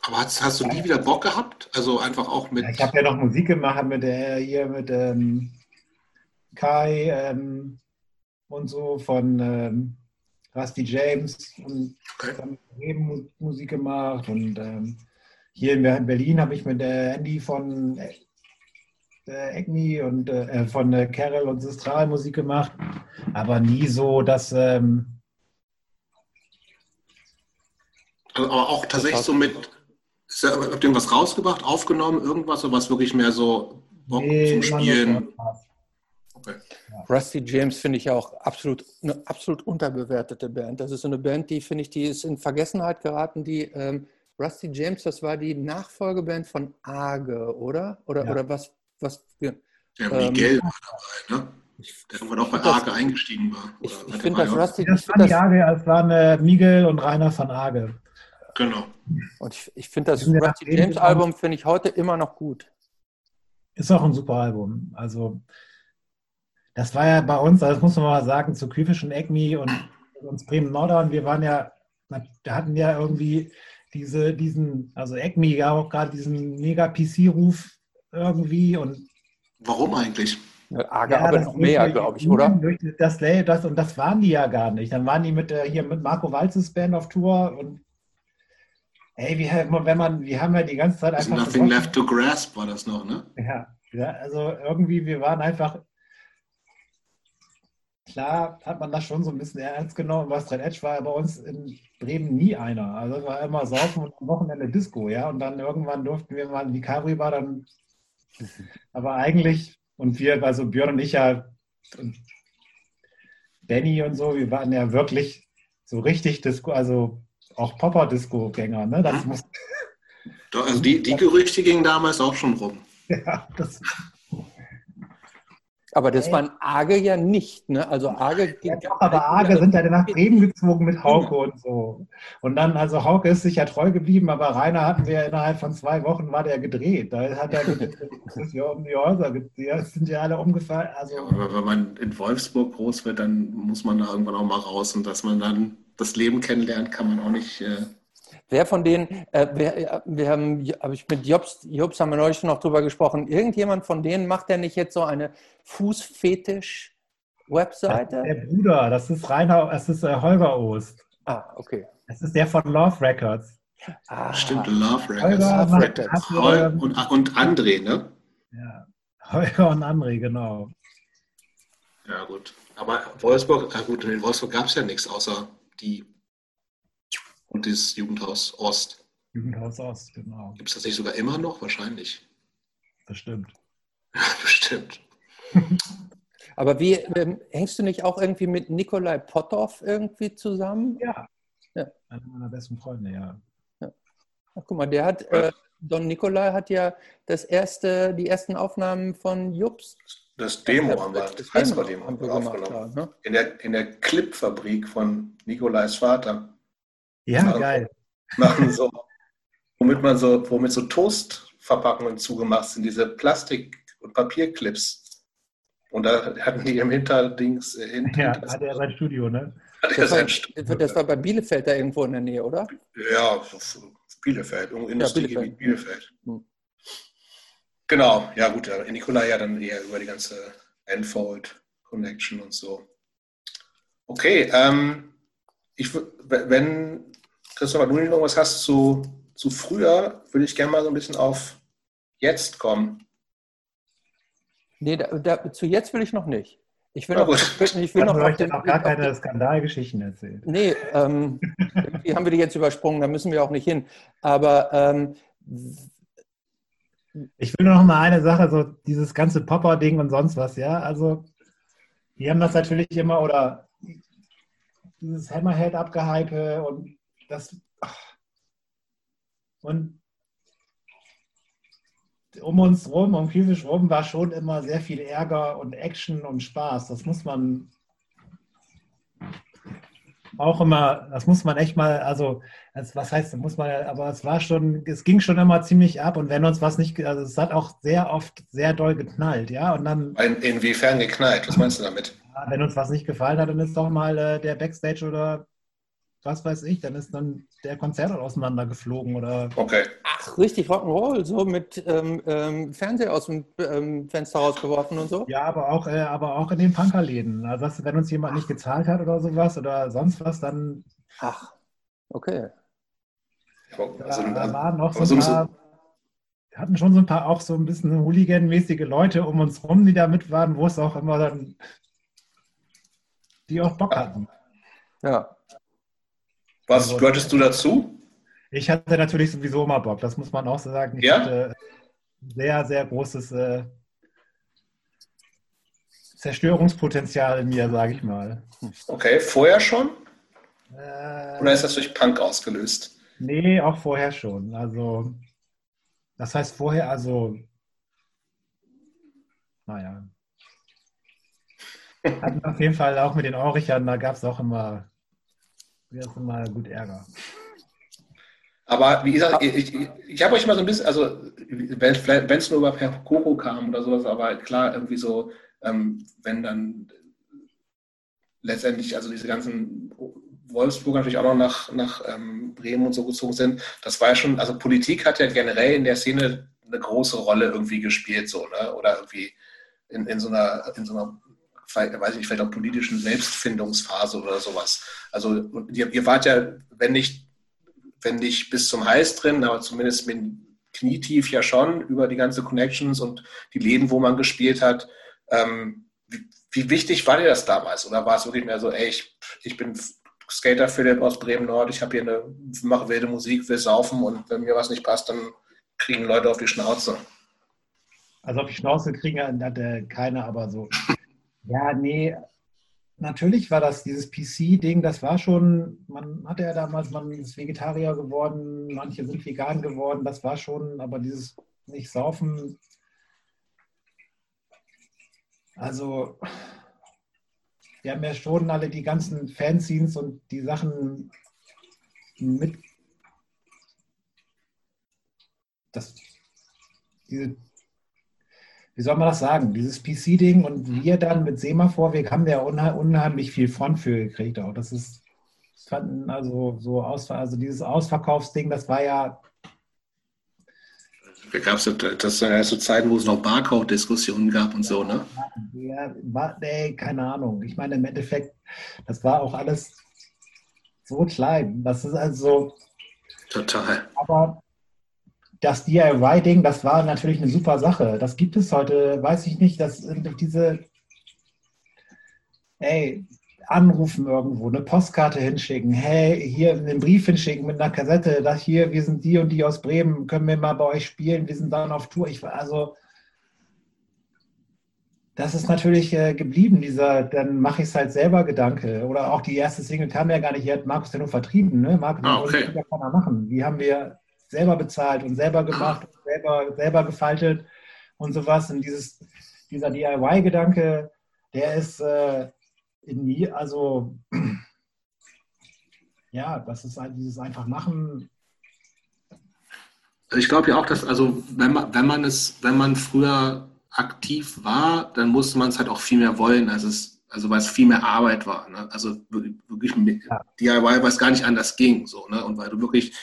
Aber hast, hast, du nie wieder Bock gehabt? Also einfach auch mit. Ja, ich habe ja noch Musik gemacht mit der hier mit ähm, Kai ähm, und so von ähm, Rusty James und okay. eben Musik gemacht. Und ähm, hier in Berlin habe ich mit äh, Andy von äh, Agni und äh, von äh, Carol und Sistral Musik gemacht, aber nie so, dass. Ähm, also, aber auch tatsächlich so mit. Ist da, habt ihr irgendwas rausgebracht, aufgenommen, irgendwas, oder was wirklich mehr so Bock nee, zum Spielen? Okay. Rusty James finde ich auch absolut eine absolut unterbewertete Band. Das ist so eine Band, die finde ich, die ist in Vergessenheit geraten. Die ähm, Rusty James, das war die Nachfolgeband von Arge, oder? Oder, ja. oder was? was ja, ja Miguel ähm, war dabei, ne? Der irgendwann auch bei Arge das, eingestiegen war. Ich, ich finde das Rusty. Das waren die Arge, es waren äh, Miguel und Rainer von Arge. Genau. Und ich, ich finde das Rusty James Album finde ich heute immer noch gut. Ist auch ein super Album. Also das war ja bei uns, also das muss man mal sagen, zu Küfisch und Egmi und uns Bremen Nordern, wir waren ja, da hatten ja irgendwie diese, diesen, also Egmi ja auch gerade diesen mega PC-Ruf irgendwie und Warum eigentlich? Arge, ja, aber noch mehr, glaube ich, oder? Durch das, das, und das waren die ja gar nicht. Dann waren die mit, hier mit Marco Walzes Band auf Tour und ey, wie, wenn man, wir haben ja die ganze Zeit einfach. Nothing left to grasp war das noch, ne? Ja, ja, also irgendwie, wir waren einfach. Klar hat man das schon so ein bisschen ernst genommen. Was Red Edge war ja bei uns in Bremen nie einer. Also es war immer Saufen und am Wochenende Disco, ja. Und dann irgendwann durften wir mal in die Cabri-Bar dann. Aber eigentlich und wir, also Björn und ich ja, und Benny und so, wir waren ja wirklich so richtig Disco, also auch Popper-Disco-Gänger. Ne? Das muss also die, die Gerüchte gingen damals auch schon rum. Ja, das, aber das waren Arge ja nicht, ne? Also Arge ja, doch, aber Arge sind ja nach Bremen gezogen mit Hauke und so. Und dann, also Hauke ist sich ja treu geblieben, aber Rainer hatten wir innerhalb von zwei Wochen war der gedreht. Da hat er ja um die Häuser, die sind ja alle umgefallen. Also ja, aber wenn man in Wolfsburg groß wird, dann muss man da irgendwann auch mal raus und dass man dann das Leben kennenlernt, kann man auch nicht. Äh Wer von denen, äh, wer, wir haben, habe ich mit Jobs, Jobs haben wir neulich noch drüber gesprochen, irgendjemand von denen macht der nicht jetzt so eine Fußfetisch-Webseite? Der Bruder, das ist Rainer, das ist äh, Holger Ost. Ah, okay. Das ist der von Love Records. Ah, Stimmt, Love Records. Holger Love Records. Hol und, und André, ne? Ja, Holger und André, genau. Ja, gut. Aber Wolfsburg, na gut, in Wolfsburg gab es ja nichts außer die und das Jugendhaus Ost. Jugendhaus Ost, genau. Gibt es das nicht sogar immer noch? Wahrscheinlich. Bestimmt. Bestimmt. Aber wie ähm, hängst du nicht auch irgendwie mit Nikolai Potthoff irgendwie zusammen? Ja. ja. Einer meiner besten Freunde, ja. ja. Ach, guck mal, der hat, äh, Don Nikolai hat ja das erste, die ersten Aufnahmen von Jups. Das Demo haben wir, das Demo haben wir aufgenommen. Haben, ne? in, der, in der Clipfabrik von Nikolais Vater. Ja, machen, geil. Machen so, womit man so, womit so Toastverpackungen zugemacht sind, diese Plastik- und Papierclips. Und da hatten die im Hinterdings. Äh, hinter, ja, hat er sein Studio, ne? Das war, das war, bei Bielefeld da irgendwo in der Nähe, oder? Ja, Bielefeld, Industriegebiet ja, Bielefeld. Bielefeld. Hm. Genau, ja gut, Nikolai ja dann eher über die ganze Enfold Connection und so. Okay, ähm, ich, wenn Christopher, du noch was hast zu, zu früher, würde ich gerne mal so ein bisschen auf jetzt kommen. Nee, da, da, zu jetzt will ich noch nicht. Ich will noch, ich will noch, noch den, auch gar keine Skandalgeschichten erzählen. Nee, ähm, die haben wir die jetzt übersprungen, da müssen wir auch nicht hin. Aber ähm, ich will nur noch mal eine Sache, so dieses ganze Popper-Ding und sonst was, ja. Also, die haben das natürlich immer, oder dieses Hammerhead-Abgehype und das. Und um uns rum, um Kiesisch rum, war schon immer sehr viel Ärger und Action und Spaß. Das muss man auch immer, das muss man echt mal, also, was heißt, muss man, aber es war schon, es ging schon immer ziemlich ab und wenn uns was nicht, also es hat auch sehr oft sehr doll geknallt, ja, und dann. Inwiefern geknallt? Was meinst du damit? Wenn uns was nicht gefallen hat, dann ist doch mal äh, der Backstage oder was weiß ich, dann ist dann der Konzert auseinandergeflogen oder. Okay. Ach, richtig Rock'n'Roll, so mit ähm, ähm, Fernseher aus dem ähm, Fenster rausgeworfen und so? Ja, aber auch, äh, aber auch in den Punkerläden. Also, wenn uns jemand Ach. nicht gezahlt hat oder sowas oder sonst was, dann. Ach, okay. Also, da, da waren noch so ein paar. Wir hatten schon so ein paar auch so ein bisschen Hooligan-mäßige Leute um uns rum, die da mit waren, wo es auch immer dann. die auch Bock hatten. Ja. Was also, gehörtest du dazu? Ich hatte natürlich sowieso immer Bock, das muss man auch so sagen. Ich ja? hatte sehr, sehr großes äh, Zerstörungspotenzial in mir, sage ich mal. Okay, vorher schon? Äh, Oder ist das durch Punk ausgelöst? Nee, auch vorher schon. Also, das heißt vorher, also, naja. Hatten auf jeden Fall auch mit den Aurichern, da gab es auch immer wäre es mal gut Ärger. Aber wie gesagt, ich, ich, ich habe euch mal so ein bisschen, also wenn es nur über per Koko kam oder sowas, aber klar, irgendwie so, ähm, wenn dann letztendlich, also diese ganzen Wolfsburg natürlich auch noch nach, nach ähm, Bremen und so gezogen sind, das war ja schon, also Politik hat ja generell in der Szene eine große Rolle irgendwie gespielt, so, ne? Oder irgendwie in, in, so einer, in so einer, weiß ich nicht, vielleicht auch politischen Selbstfindungsphase oder sowas. Also ihr, ihr wart ja, wenn nicht, wenn nicht bis zum Hals drin, aber zumindest mit knietief ja schon über die ganze Connections und die Läden, wo man gespielt hat. Ähm, wie, wie, wichtig war dir das damals? Oder war es wirklich mehr so, ey, ich, ich bin Skater Philipp aus Bremen-Nord, ich habe hier eine, mache wilde Musik, will saufen und wenn mir was nicht passt, dann kriegen Leute auf die Schnauze. Also auf die Schnauze kriegen hatte keiner, aber so. Ja, nee, natürlich war das dieses PC-Ding, das war schon, man hatte ja damals, man ist Vegetarier geworden, manche sind vegan geworden, das war schon, aber dieses nicht saufen, also wir haben ja schon alle die ganzen Fanzines und die Sachen mit. Das, diese, wie soll man das sagen? Dieses PC-Ding und wir dann mit Semaphor, wir haben ja unheimlich viel Front für gekriegt auch. Das ist, das fanden also so aus, also dieses Ausverkaufsding, das war ja da gab es das ja so Zeiten, wo es noch Barcode-Diskussionen gab und so, ne? Ja, war, nee, keine Ahnung. Ich meine, im Endeffekt, das war auch alles so klein. Das ist also. Total. Aber das DIY-Ding, das war natürlich eine super Sache. Das gibt es heute, weiß ich nicht, dass diese. Ey, anrufen irgendwo, eine Postkarte hinschicken, hey, hier einen Brief hinschicken mit einer Kassette, das hier, wir sind die und die aus Bremen, können wir mal bei euch spielen, wir sind dann auf Tour. Ich war also, das ist natürlich äh, geblieben, dieser, dann mache ich es halt selber Gedanke. Oder auch die erste Single kam ja gar nicht, hier hat Markus ja nur vertrieben, ne? Markus ah, okay. kann er machen. Die haben wir selber bezahlt und selber gemacht, und selber, selber gefaltet und sowas. Und dieses, dieser DIY-Gedanke, der ist, äh, nie, also ja, das ist halt dieses einfach machen. Ich glaube ja auch, dass, also wenn man, wenn man es, wenn man früher aktiv war, dann musste man es halt auch viel mehr wollen, als es, also weil es viel mehr Arbeit war. Ne? Also wirklich ja. DIY, weil es gar nicht anders ging. So, ne? Und weil du wirklich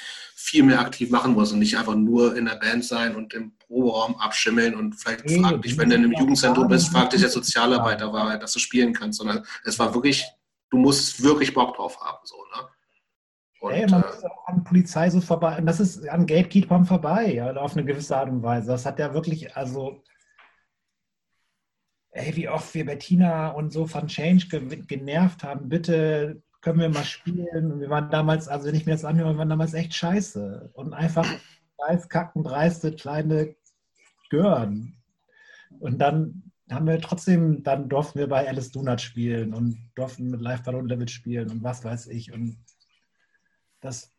viel mehr aktiv machen musst und nicht einfach nur in der Band sein und im Proberaum abschimmeln und vielleicht nee, frag dich, wenn du in einem Jugendzentrum bist, frag dich der Sozialarbeiter, war, dass du spielen kannst, sondern es war wirklich, du musst wirklich Bock drauf haben. So, ne? Und, Ey, man äh, muss auch an Polizei so vorbei, und das ist an Gatekeepern vorbei, ja, auf eine gewisse Art und Weise. Das hat ja wirklich, also, ey, wie oft wir Bettina und so von Change genervt haben, bitte können wir mal spielen. Und wir waren damals, also wenn ich mir das anhöre, wir waren damals echt scheiße. Und einfach kacken, dreiste, kleine Gören. Und dann haben wir trotzdem, dann durften wir bei Alice Donut spielen und durften mit Live Ballon Level spielen und was weiß ich. Und das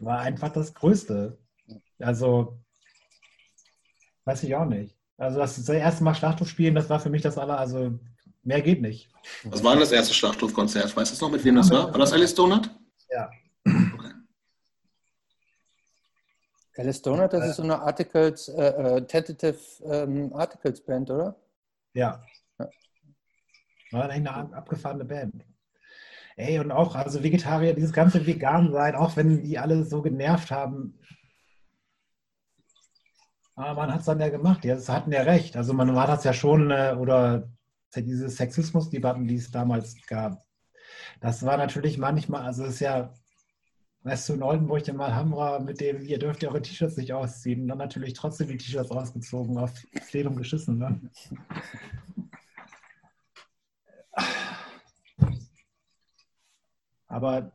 war einfach das Größte. Also, weiß ich auch nicht. Also das, das erste Mal Schlachthof spielen, das war für mich das aller, also Mehr geht nicht. Was war denn das erste Schlachthofkonzert? Weißt du noch, mit wem das war? War das Alice Donut? Ja. Okay. Alice Donut, das ist so eine Articles, äh, äh, Tentative ähm, Articles Band, oder? Ja. ja. War eine abgefahrene Band. Ey, und auch, also Vegetarier, dieses ganze Vegan-Sein, auch wenn die alle so genervt haben, aber man hat es dann ja gemacht, ja, das hatten ja recht. Also man war das ja schon, äh, oder diese Sexismusdebatten, die es damals gab, das war natürlich manchmal, also es ist ja, weißt du, in Oldenburg der mal Hamra, mit dem, ihr dürft ja eure T-Shirts nicht ausziehen, dann natürlich trotzdem die T-Shirts ausgezogen, auf Plenum geschissen. Ne? Aber.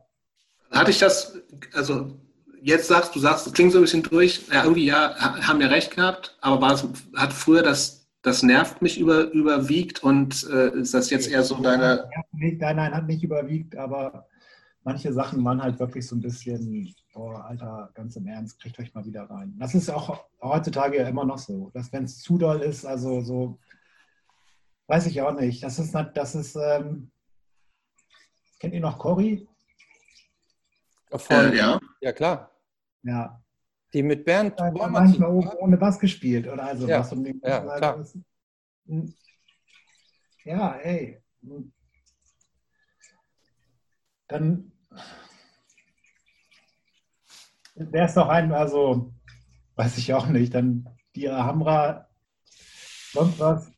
Hatte ich das, also jetzt sagst du, sagst, das klingt so ein bisschen durch, ja, irgendwie ja, haben wir recht gehabt, aber war es, hat früher das das nervt mich über, überwiegt und äh, ist das jetzt eher so deine. Nein, nein, hat nicht überwiegt, aber manche Sachen waren halt wirklich so ein bisschen, oh, Alter, ganz im Ernst, kriegt euch mal wieder rein. Das ist auch heutzutage ja immer noch so, dass wenn es zu doll ist, also so, weiß ich auch nicht. Das ist, das ist, ähm, kennt ihr noch Cory? Äh, ja. Ja, klar. Ja, die mit Bernd ja, manchmal oben ohne Bass gespielt oder also ja, was. Und ja, klar. Hm. ja, ey. Dann wäre es doch ein, also weiß ich auch nicht, dann die Hamra, sonst was.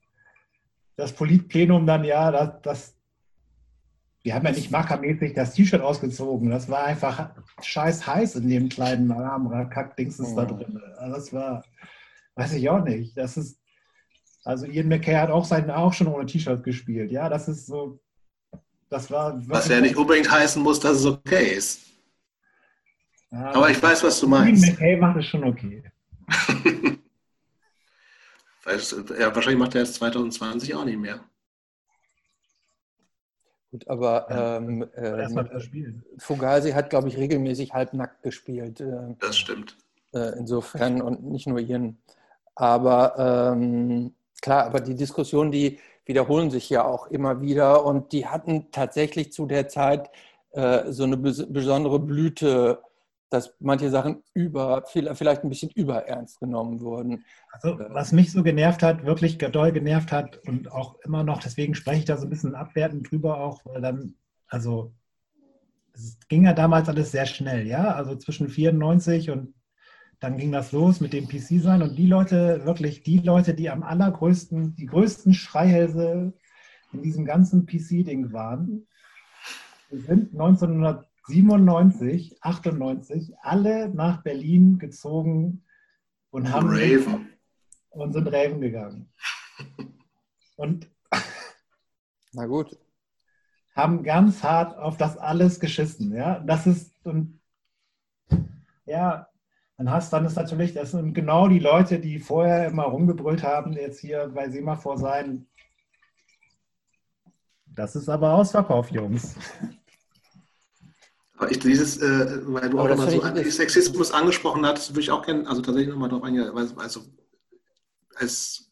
das Politplenum dann, ja, das, das wir haben ja nicht mackermäßig das T-Shirt ausgezogen. Das war einfach scheiß heiß in dem kleinen Kack-Dingsens oh. da drin. Also das war, weiß ich auch nicht. Das ist, also Ian McKay hat auch seinen auch schon ohne T-Shirt gespielt. Ja, das ist so, das war. Was ja nicht unbedingt heißen muss, dass es okay ist. Ja, Aber ich weiß, was du meinst. Ian McKay macht es schon okay. ja, wahrscheinlich macht er es 2020 auch nicht mehr. Gut, aber ähm, äh, Fugazi hat, glaube ich, regelmäßig halbnackt gespielt. Äh, das stimmt. Äh, insofern und nicht nur Ian. Aber ähm, klar, aber die Diskussionen, die wiederholen sich ja auch immer wieder und die hatten tatsächlich zu der Zeit äh, so eine bes besondere Blüte dass manche Sachen über, vielleicht ein bisschen überernst genommen wurden. Also, was mich so genervt hat, wirklich doll genervt hat und auch immer noch, deswegen spreche ich da so ein bisschen abwertend drüber auch, weil dann, also, es ging ja damals alles sehr schnell, ja, also zwischen 94 und dann ging das los mit dem PC sein und die Leute, wirklich die Leute, die am allergrößten, die größten Schreihälse in diesem ganzen PC-Ding waren, sind 1900 97, 98 alle nach Berlin gezogen und haben Raven. und sind Raven gegangen. Und na gut. Haben ganz hart auf das alles geschissen. Ja, das ist und ja, dann hast dann ist natürlich, das sind genau die Leute, die vorher immer rumgebrüllt haben, jetzt hier bei Semaphor sein. Das ist aber Ausverkauf, Jungs. Aber ich dieses, äh, weil du auch nochmal so Antisexismus angesprochen hattest, würde ich auch gerne, also tatsächlich nochmal darauf eingehen, also als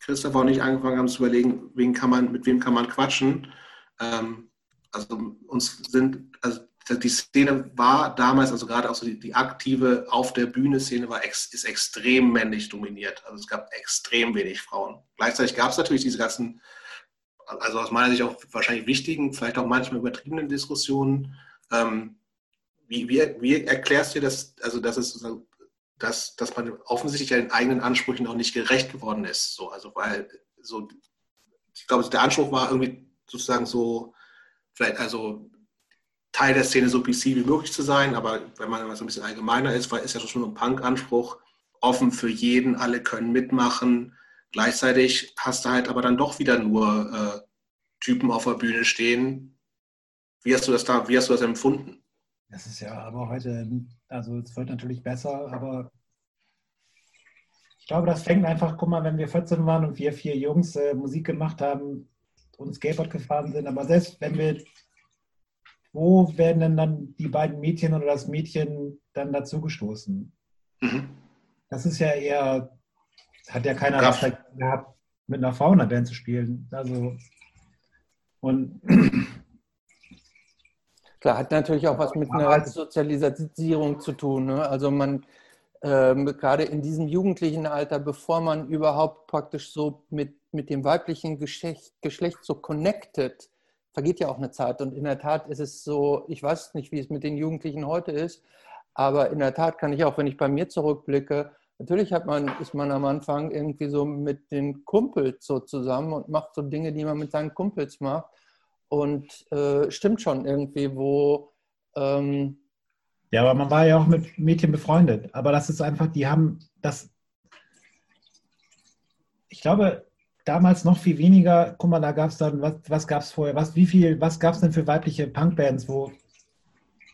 Christopher und ich angefangen haben zu überlegen, wen kann man, mit wem kann man quatschen, ähm, also uns sind, also die Szene war damals, also gerade auch so die, die aktive auf der Bühne-Szene war ex, ist extrem männlich dominiert. Also es gab extrem wenig Frauen. Gleichzeitig gab es natürlich diese ganzen, also aus meiner Sicht auch wahrscheinlich wichtigen, vielleicht auch manchmal übertriebenen Diskussionen ähm, wie, wie, wie, erklärst du dir das, also dass es dass, dass man offensichtlich den eigenen Ansprüchen auch nicht gerecht geworden ist? So, also weil so, ich glaube, der Anspruch war irgendwie sozusagen so, vielleicht also Teil der Szene so PC wie möglich zu sein, aber wenn man so ein bisschen allgemeiner ist, weil ist ja schon ein Punk-Anspruch, offen für jeden, alle können mitmachen. Gleichzeitig hast du halt aber dann doch wieder nur äh, Typen auf der Bühne stehen, wie hast du das da, wie hast du das empfunden? Das ist ja aber heute, also es wird natürlich besser, aber ich glaube, das fängt einfach, guck mal, wenn wir 14 waren und wir vier Jungs äh, Musik gemacht haben und Skateboard gefahren sind, aber selbst wenn wir, wo werden denn dann die beiden Mädchen oder das Mädchen dann dazugestoßen? Mhm. Das ist ja eher, hat ja keiner Lust gehabt, mit einer Frau in der Band zu spielen. Also, und Klar, hat natürlich auch was mit einer Sozialisierung zu tun. Ne? Also man ähm, gerade in diesem jugendlichen Alter, bevor man überhaupt praktisch so mit, mit dem weiblichen Geschlecht, Geschlecht so connected, vergeht ja auch eine Zeit. Und in der Tat ist es so, ich weiß nicht, wie es mit den Jugendlichen heute ist, aber in der Tat kann ich auch, wenn ich bei mir zurückblicke, natürlich hat man, ist man am Anfang irgendwie so mit den Kumpels so zusammen und macht so Dinge, die man mit seinen Kumpels macht. Und äh, stimmt schon irgendwie, wo. Ähm ja, aber man war ja auch mit Mädchen befreundet. Aber das ist einfach, die haben das. Ich glaube, damals noch viel weniger. Guck mal, da gab es dann, was, was gab es vorher? Was, wie viel, was gab es denn für weibliche Punkbands, wo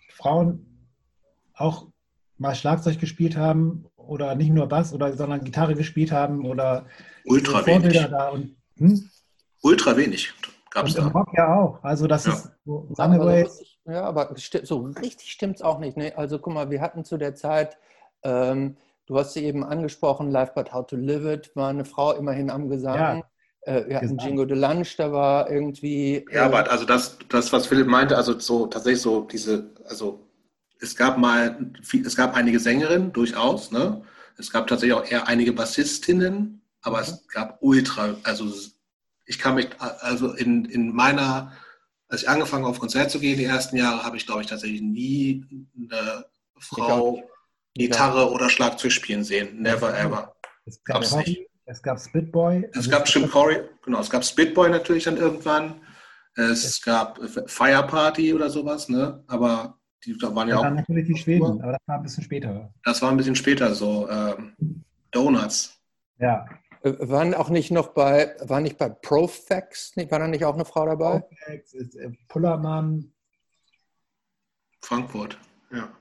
Frauen auch mal Schlagzeug gespielt haben oder nicht nur Bass, oder, sondern Gitarre gespielt haben oder Ultra wenig. Da und, hm? Ultra wenig. Gab es ja. Rock ja auch. Also das ja. ist so Runaways. Ja, aber so richtig stimmt es auch nicht. Ne? Also guck mal, wir hatten zu der Zeit, ähm, du hast sie eben angesprochen, Life But How to Live It, war eine Frau immerhin am Gesang. Ja. Äh, wir hatten Gesang. Jingo de Lunch, da war irgendwie. Ja, äh, aber also das, das, was Philipp meinte, also so tatsächlich so diese, also es gab mal, es gab einige Sängerinnen durchaus, ne? Es gab tatsächlich auch eher einige Bassistinnen, aber mhm. es gab ultra, also ich kann mich, also in, in meiner, als ich angefangen habe, auf Konzert zu gehen, die ersten Jahre, habe ich, glaube ich, tatsächlich nie eine Frau Gitarre oder Schlagzeug spielen sehen. Never ever. Gab's nicht. Es gab Spitboy. Es gab Jim Corey, genau, es gab Spitboy natürlich dann irgendwann. Es gab Fire Party oder sowas, ne? Aber die da waren ja Da auch. natürlich die Schweden, aber das war ein bisschen später. Das war ein bisschen später so. Ähm, Donuts. Ja. Äh, Waren auch nicht noch bei, war nicht bei Profex, war da nicht auch eine Frau dabei? Ist, äh, Pullermann. Frankfurt, ja.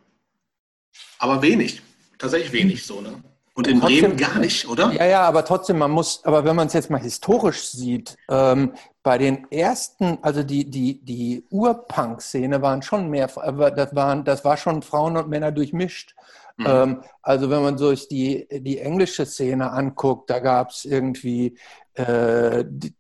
Aber wenig. Tatsächlich wenig so, ne? Und in Trotzdem- Bremen gar nicht, oder? Ja, ja, aber trotzdem, man muss, aber wenn man es jetzt mal historisch sieht, ähm, bei den ersten, also die, die, die Urpunk-Szene waren schon mehr, aber das, waren, das war schon Frauen und Männer durchmischt. Mhm. Ähm, also wenn man sich die, die englische Szene anguckt, da gab es irgendwie, äh, die,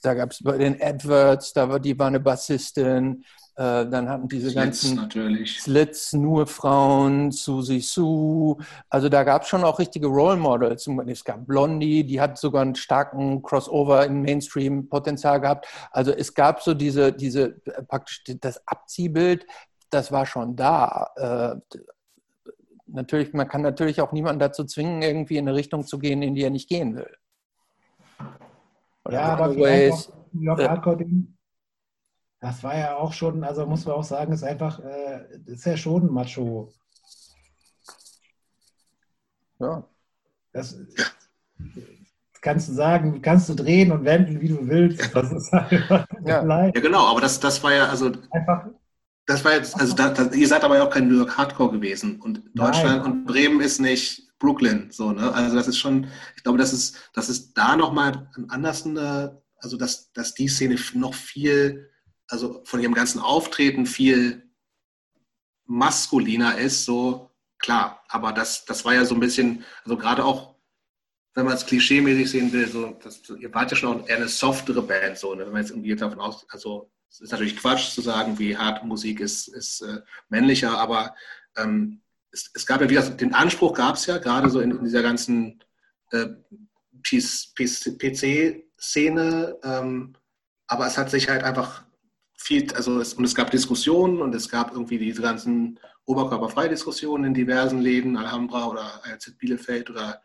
da gab es bei den Adverts, da war, die war eine Bassistin, äh, dann hatten diese Slits ganzen natürlich. Slits, nur Frauen, Susie Sue. Also da gab es schon auch richtige Role Models. Es gab Blondie, die hat sogar einen starken Crossover in Mainstream-Potenzial gehabt. Also es gab so diese, diese praktisch das Abziehbild, das war schon da. Äh, natürlich, man kann natürlich auch niemanden dazu zwingen, irgendwie in eine Richtung zu gehen, in die er nicht gehen will. Oder Ja, aber äh, Hardcore-Ding. Das war ja auch schon, also muss man auch sagen, ist einfach, äh, ist ja schon Macho. Ja. Das kannst du sagen, kannst du drehen und wenden, wie du willst. Das ist einfach Ja. leid. Ja, genau, aber das, das war ja, also einfach Das war jetzt, also da, da, ihr seid aber ja auch kein New York Hardcore gewesen. Und Deutschland Nein. und Bremen ist nicht Brooklyn. So, ne? Also das ist schon, ich glaube, das ist, das ist da nochmal anders, eine, also dass, dass die Szene noch viel, also von ihrem ganzen Auftreten viel maskuliner ist, so klar. Aber das, das war ja so ein bisschen, also gerade auch, wenn man es klischeemäßig sehen will, so, das, ihr wart ja schon auch eher eine softere Band, so, ne? wenn man jetzt irgendwie davon aus, also es ist natürlich Quatsch zu sagen, wie hart Musik ist, ist äh, männlicher, aber ähm, es, es gab ja wieder, den Anspruch gab es ja, gerade so in, in dieser ganzen äh, PC-Szene, ähm, aber es hat sich halt einfach viel, also es, und es gab Diskussionen und es gab irgendwie diese ganzen Oberkörperfreidiskussionen in diversen Läden, Alhambra oder ALZ Bielefeld oder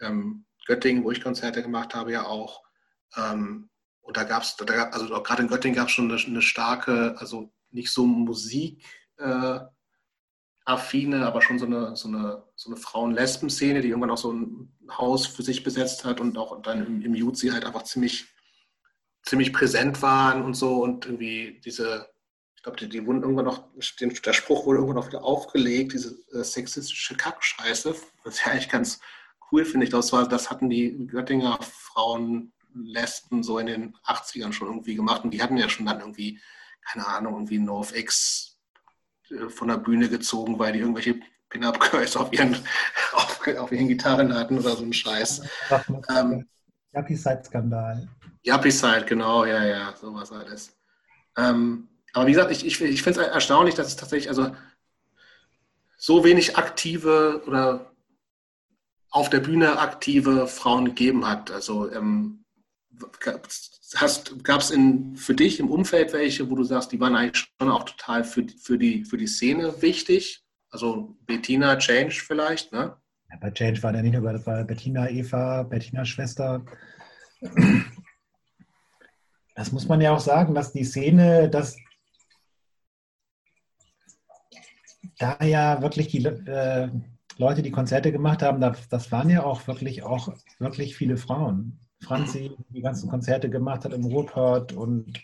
ähm, Göttingen, wo ich Konzerte gemacht habe, ja auch. Ähm, und da gab es, also gerade in Göttingen gab es schon eine, eine, starke, also nicht so Musik äh, aber schon so eine, so eine, so eine Frauen-Lesben-Szene, die irgendwann auch so ein Haus für sich besetzt hat und auch dann im, im Jutzi halt einfach ziemlich, ziemlich präsent waren und so und irgendwie diese, ich glaube, die, die wurden irgendwann noch, den, der Spruch wurde irgendwann noch wieder aufgelegt, diese äh, sexistische Kackscheiße, was ja eigentlich ganz cool finde ich. Das, war, das hatten die Göttinger Frauen Lesben so in den 80ern schon irgendwie gemacht und die hatten ja schon dann irgendwie, keine Ahnung, irgendwie NoFX von der Bühne gezogen, weil die irgendwelche Pin-Up-Girls auf ihren, auf, auf ihren Gitarren hatten oder so ein Scheiß. Ähm, Yuppie-Side-Skandal. Yuppie-Side, genau, ja, ja, sowas alles. Ähm, aber wie gesagt, ich, ich, ich finde es erstaunlich, dass es tatsächlich also so wenig aktive oder auf der Bühne aktive Frauen gegeben hat. Also ähm, gab es für dich im Umfeld welche, wo du sagst, die waren eigentlich schon auch total für, für, die, für die Szene wichtig? Also Bettina, Change vielleicht, ne? Ja, bei Change war der nicht nur, das war Bettina, Eva, Bettinas Schwester. Das muss man ja auch sagen, dass die Szene, dass da ja wirklich die äh, Leute, die Konzerte gemacht haben, das, das waren ja auch wirklich auch wirklich viele Frauen. Franzi, die ganzen Konzerte gemacht hat im Ruhrpott und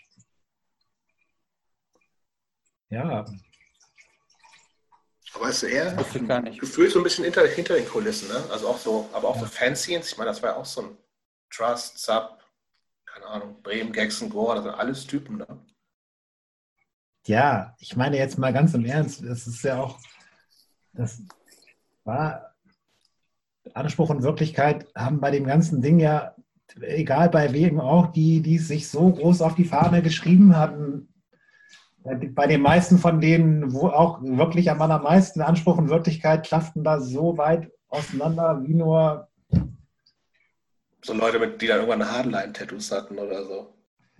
ja. Aber es ist eher gefühlt so ein bisschen hinter, hinter den Kulissen, ne? Also auch so, aber auch ja. so Fanzines, ich meine, das war ja auch so ein Trust, Sub, keine Ahnung, Bremen, Gaxen, Gore, das sind alles Typen, ne? Ja, ich meine jetzt mal ganz im Ernst, es ist ja auch, das war Anspruch und Wirklichkeit haben bei dem ganzen Ding ja, egal bei wem auch, die, die sich so groß auf die Fahne geschrieben hatten, bei den meisten von denen, wo auch wirklich am allermeisten Anspruch und Wirklichkeit klafften da so weit auseinander, wie nur. So Leute, mit, die dann irgendwann Hardline-Tattoos hatten oder so.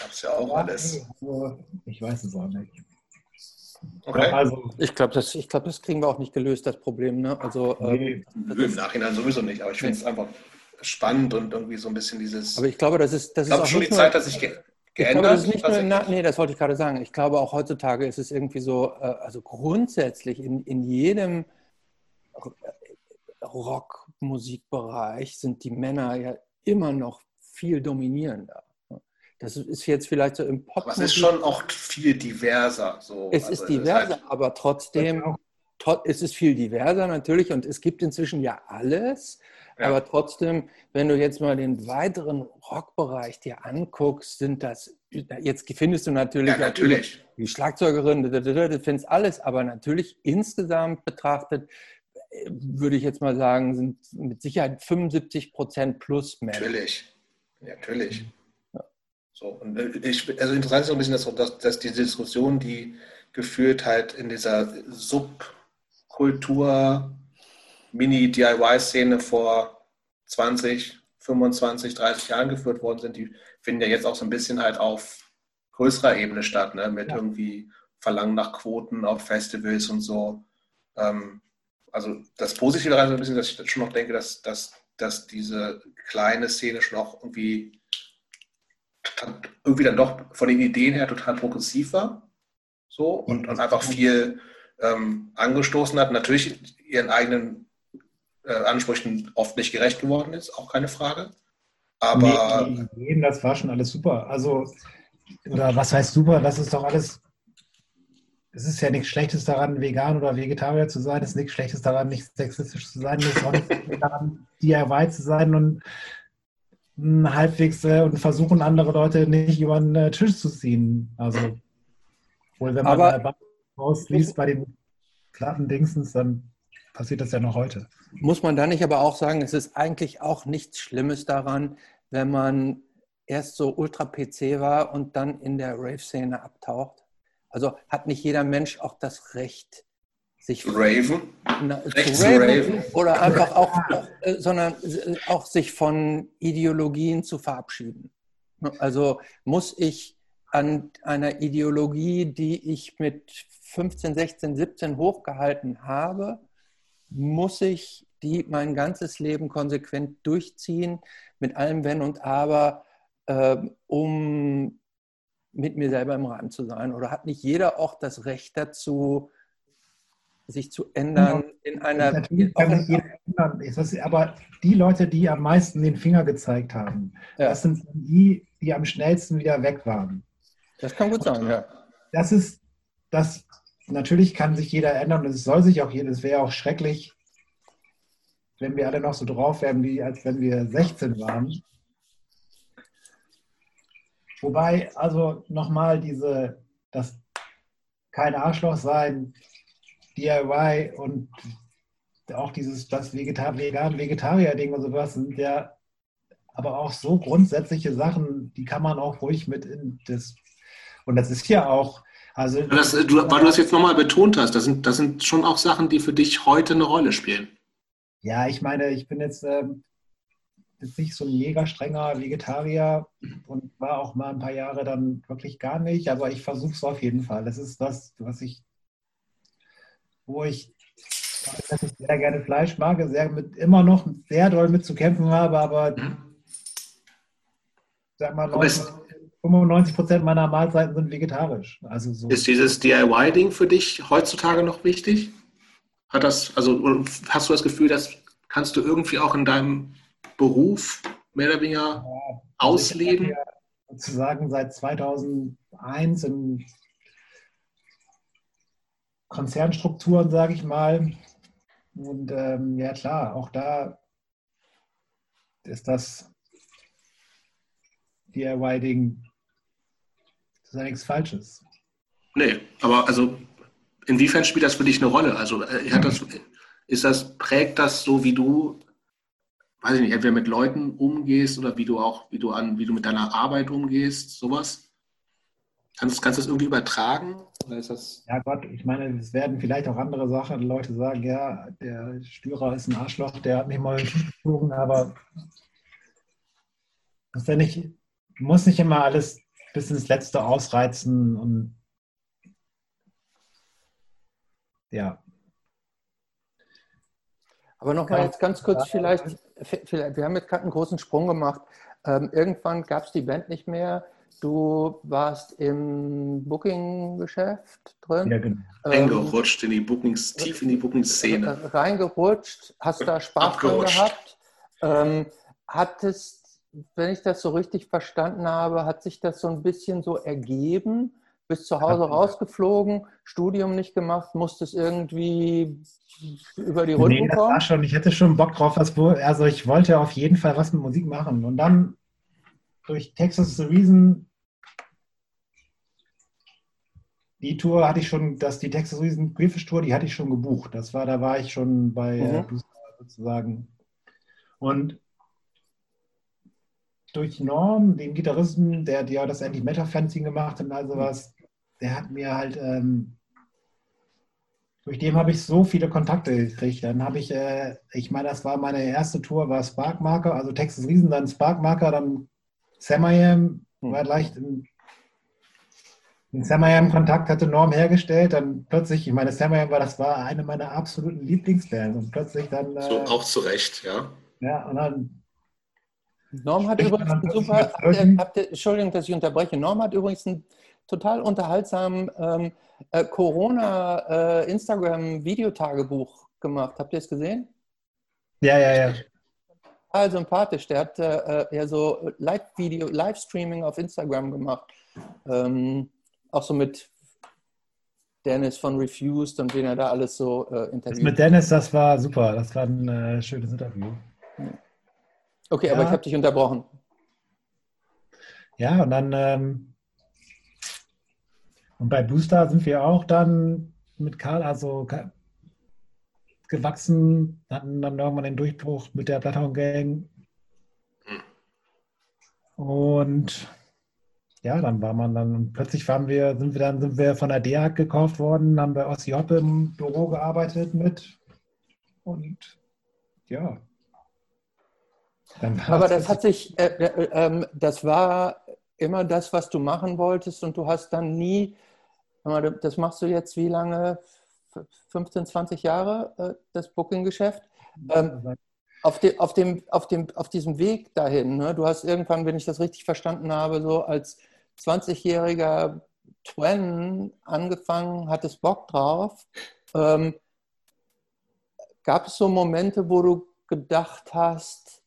Gab's ja auch ja, alles. Also, ich weiß es auch nicht. Okay. Also, ich glaube, das, glaub, das kriegen wir auch nicht gelöst, das Problem. Ne? Also, nee, ähm, Im Nachhinein sowieso nicht, aber ich finde es einfach spannend und irgendwie so ein bisschen dieses. Aber ich glaube, das ist. Das ich glaube schon die Zeit, dass ich geändert. Glaube, das ist nicht nur na, nee, das wollte ich gerade sagen. Ich glaube, auch heutzutage ist es irgendwie so, äh, also grundsätzlich in, in jedem Rockmusikbereich sind die Männer ja immer noch viel dominierender. Das ist jetzt vielleicht so im Pop. Aber es ist schon auch viel diverser. So. Es also ist diverser, es ist halt aber trotzdem, es ist viel diverser natürlich und es gibt inzwischen ja alles. Ja. Aber trotzdem, wenn du jetzt mal den weiteren Rockbereich dir anguckst, sind das, jetzt findest du natürlich, ja, natürlich. die Schlagzeugerin, du findest alles, aber natürlich insgesamt betrachtet, würde ich jetzt mal sagen, sind mit Sicherheit 75 Prozent plus Männer. Natürlich, natürlich. Ja. So, und äh, ich, also interessant ist auch ein bisschen, dass, dass, dass die Diskussion, die geführt halt in dieser Subkultur Mini-DIY-Szene vor 20, 25, 30 Jahren geführt worden sind, die finden ja jetzt auch so ein bisschen halt auf größerer Ebene statt, ne? mit ja. irgendwie Verlangen nach Quoten auf Festivals und so. Ähm, also das Positive daran ist ein bisschen, dass ich schon noch denke, dass, dass, dass diese kleine Szene schon auch irgendwie, irgendwie dann doch von den Ideen her total progressiv war. So und, und einfach viel ähm, angestoßen hat. Natürlich ihren eigenen äh, Ansprüchen oft nicht gerecht geworden ist, auch keine Frage. Aber. Nee, nee, das war schon alles super. Also, oder was heißt super? Das ist doch alles. Es ist ja nichts Schlechtes daran, vegan oder Vegetarier zu sein. Es ist nichts Schlechtes daran, nicht sexistisch zu sein. Es ist auch nichts daran, DIY zu sein und halbwegs äh, und versuchen, andere Leute nicht über den äh, Tisch zu ziehen. Also, wohl, wenn man Aber, rausliest bei den Platten-Dingsens, dann passiert das ja noch heute. Muss man da nicht aber auch sagen, es ist eigentlich auch nichts Schlimmes daran, wenn man erst so Ultra-PC war und dann in der Rave-Szene abtaucht? Also hat nicht jeder Mensch auch das Recht, sich Raven? Na, zu raven, raven, oder einfach auch, äh, sondern äh, auch sich von Ideologien zu verabschieden. Also muss ich an einer Ideologie, die ich mit 15, 16, 17 hochgehalten habe, muss ich die mein ganzes Leben konsequent durchziehen, mit allem Wenn und Aber, äh, um mit mir selber im Reim zu sein? Oder hat nicht jeder auch das Recht dazu, sich zu ändern in einer. Natürlich kann sich jeder ändern. aber die Leute, die am meisten den Finger gezeigt haben, ja. das sind die, die am schnellsten wieder weg waren. Das kann gut sein, ja. Das ist, das natürlich kann sich jeder ändern und es soll sich auch jeder, es wäre auch schrecklich, wenn wir alle noch so drauf wären, wie als wenn wir 16 waren. Wobei, also nochmal diese, das kein Arschloch sein, DIY und auch dieses, das Vegetar Vegan-Vegetarier-Ding und sowas sind ja aber auch so grundsätzliche Sachen, die kann man auch ruhig mit in das, und das ist ja auch, also. Das, du, weil du das jetzt nochmal betont hast, das sind, das sind schon auch Sachen, die für dich heute eine Rolle spielen. Ja, ich meine, ich bin jetzt, ähm, jetzt nicht so ein mega strenger Vegetarier und war auch mal ein paar Jahre dann wirklich gar nicht, aber ich versuche es auf jeden Fall. Das ist das, was ich, wo ich, dass ich sehr gerne Fleisch mag, sehr mit, immer noch sehr doll mit zu kämpfen habe, aber sag mal, 95 Prozent meiner Mahlzeiten sind vegetarisch. Also so. Ist dieses DIY-Ding für dich heutzutage noch wichtig? Hat das, also hast du das Gefühl, dass kannst du irgendwie auch in deinem Beruf mehr oder weniger ja, ausleben? Ja sozusagen seit 2001 in Konzernstrukturen, sage ich mal. Und ähm, ja klar, auch da ist das DIY-Ding das ist ja nichts Falsches. Nee, aber also inwiefern spielt das für dich eine Rolle? Also äh, hat das, ist das, prägt das so, wie du, weiß ich nicht, entweder mit Leuten umgehst oder wie du auch, wie du an, wie du mit deiner Arbeit umgehst, sowas? Kannst, kannst du das irgendwie übertragen? Oder ist das ja Gott, ich meine, es werden vielleicht auch andere Sachen. Leute sagen, ja, der Stürer ist ein Arschloch, der hat mich mal geflogen, aber ist ja nicht, muss nicht immer alles bis ins Letzte ausreizen und ja. Aber nochmal jetzt ganz kurz vielleicht, vielleicht, wir haben jetzt gerade einen großen Sprung gemacht. Ähm, irgendwann gab es die Band nicht mehr. Du warst im Booking-Geschäft drin. Ja, genau. Reingerutscht in die Bookings, tief in die Booking-Szene. Reingerutscht, hast da Spaß dran gehabt. Ähm, hattest, wenn ich das so richtig verstanden habe, hat sich das so ein bisschen so ergeben? Bist zu Hause rausgeflogen, Studium nicht gemacht, musstest irgendwie über die Runden nee, das War schon, ich hätte schon Bock drauf, was, also ich wollte auf jeden Fall was mit Musik machen. Und dann durch Texas the Reason die Tour hatte ich schon, dass die Texas Reason Queerfish Tour, die hatte ich schon gebucht. Das war, da war ich schon bei mhm. sozusagen. Und durch Norm, den Gitarristen, der, der das Anti-Meta-Fencing gemacht hat und all sowas, der hat mir halt, ähm, durch dem habe ich so viele Kontakte gekriegt. Dann habe ich, äh, ich meine, das war meine erste Tour, war Sparkmarker, also Texas Riesen, dann Sparkmarker, dann Sam I Am, war leicht in, in Sam I Am Kontakt hatte Norm hergestellt, dann plötzlich, ich meine, Sam I Am war, das war eine meiner absoluten Lieblingsbands und plötzlich dann... Äh, so, auch zu Recht, ja. Ja, und dann Norm hat übrigens einen super, habt ihr, habt ihr, Entschuldigung, dass ich unterbreche. Norm hat übrigens einen total unterhaltsamen ähm, äh, Corona-Instagram-Videotagebuch äh, gemacht. Habt ihr es gesehen? Ja, ja, ja. Total sympathisch. Der hat äh, ja so Live-Video, Livestreaming auf Instagram gemacht. Ähm, auch so mit Dennis von Refused und wen er da alles so äh, interviewt. Das mit Dennis, das war super. Das war ein äh, schönes Interview. Okay, ja. aber ich habe dich unterbrochen. Ja, und dann ähm, und bei Booster sind wir auch dann mit Karl also gewachsen, hatten dann irgendwann den Durchbruch mit der Platon Gang. Und ja, dann war man dann, plötzlich waren wir, sind wir dann, sind wir von der DEAG gekauft worden, haben bei Ossi Hoppe im Büro gearbeitet mit. Und ja, aber das hat sich, äh, äh, äh, das war immer das, was du machen wolltest und du hast dann nie, das machst du jetzt wie lange? 15, 20 Jahre, äh, das Booking-Geschäft. Ähm, auf, de, auf, dem, auf, dem, auf diesem Weg dahin, ne? du hast irgendwann, wenn ich das richtig verstanden habe, so als 20-jähriger Twen angefangen, hattest Bock drauf. Ähm, gab es so Momente, wo du gedacht hast,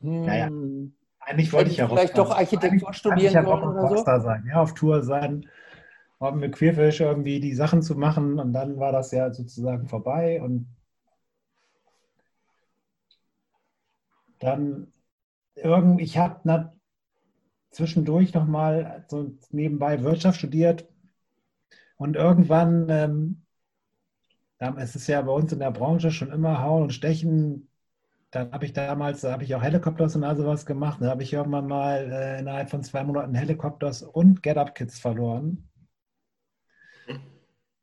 naja, hm. eigentlich wollte ich ja vielleicht doch Architektur studieren ja wollen oder so. Sein, ja, auf Tour sein, haben mit Queerfish irgendwie die Sachen zu machen und dann war das ja sozusagen vorbei und dann irgendwie, ich habe zwischendurch nochmal so nebenbei Wirtschaft studiert und irgendwann, ähm, es ist ja bei uns in der Branche schon immer Hauen und Stechen, dann habe ich damals, da habe ich auch Helikopters und all sowas gemacht. Da habe ich irgendwann mal äh, innerhalb von zwei Monaten Helikopters und Get Up Kids verloren.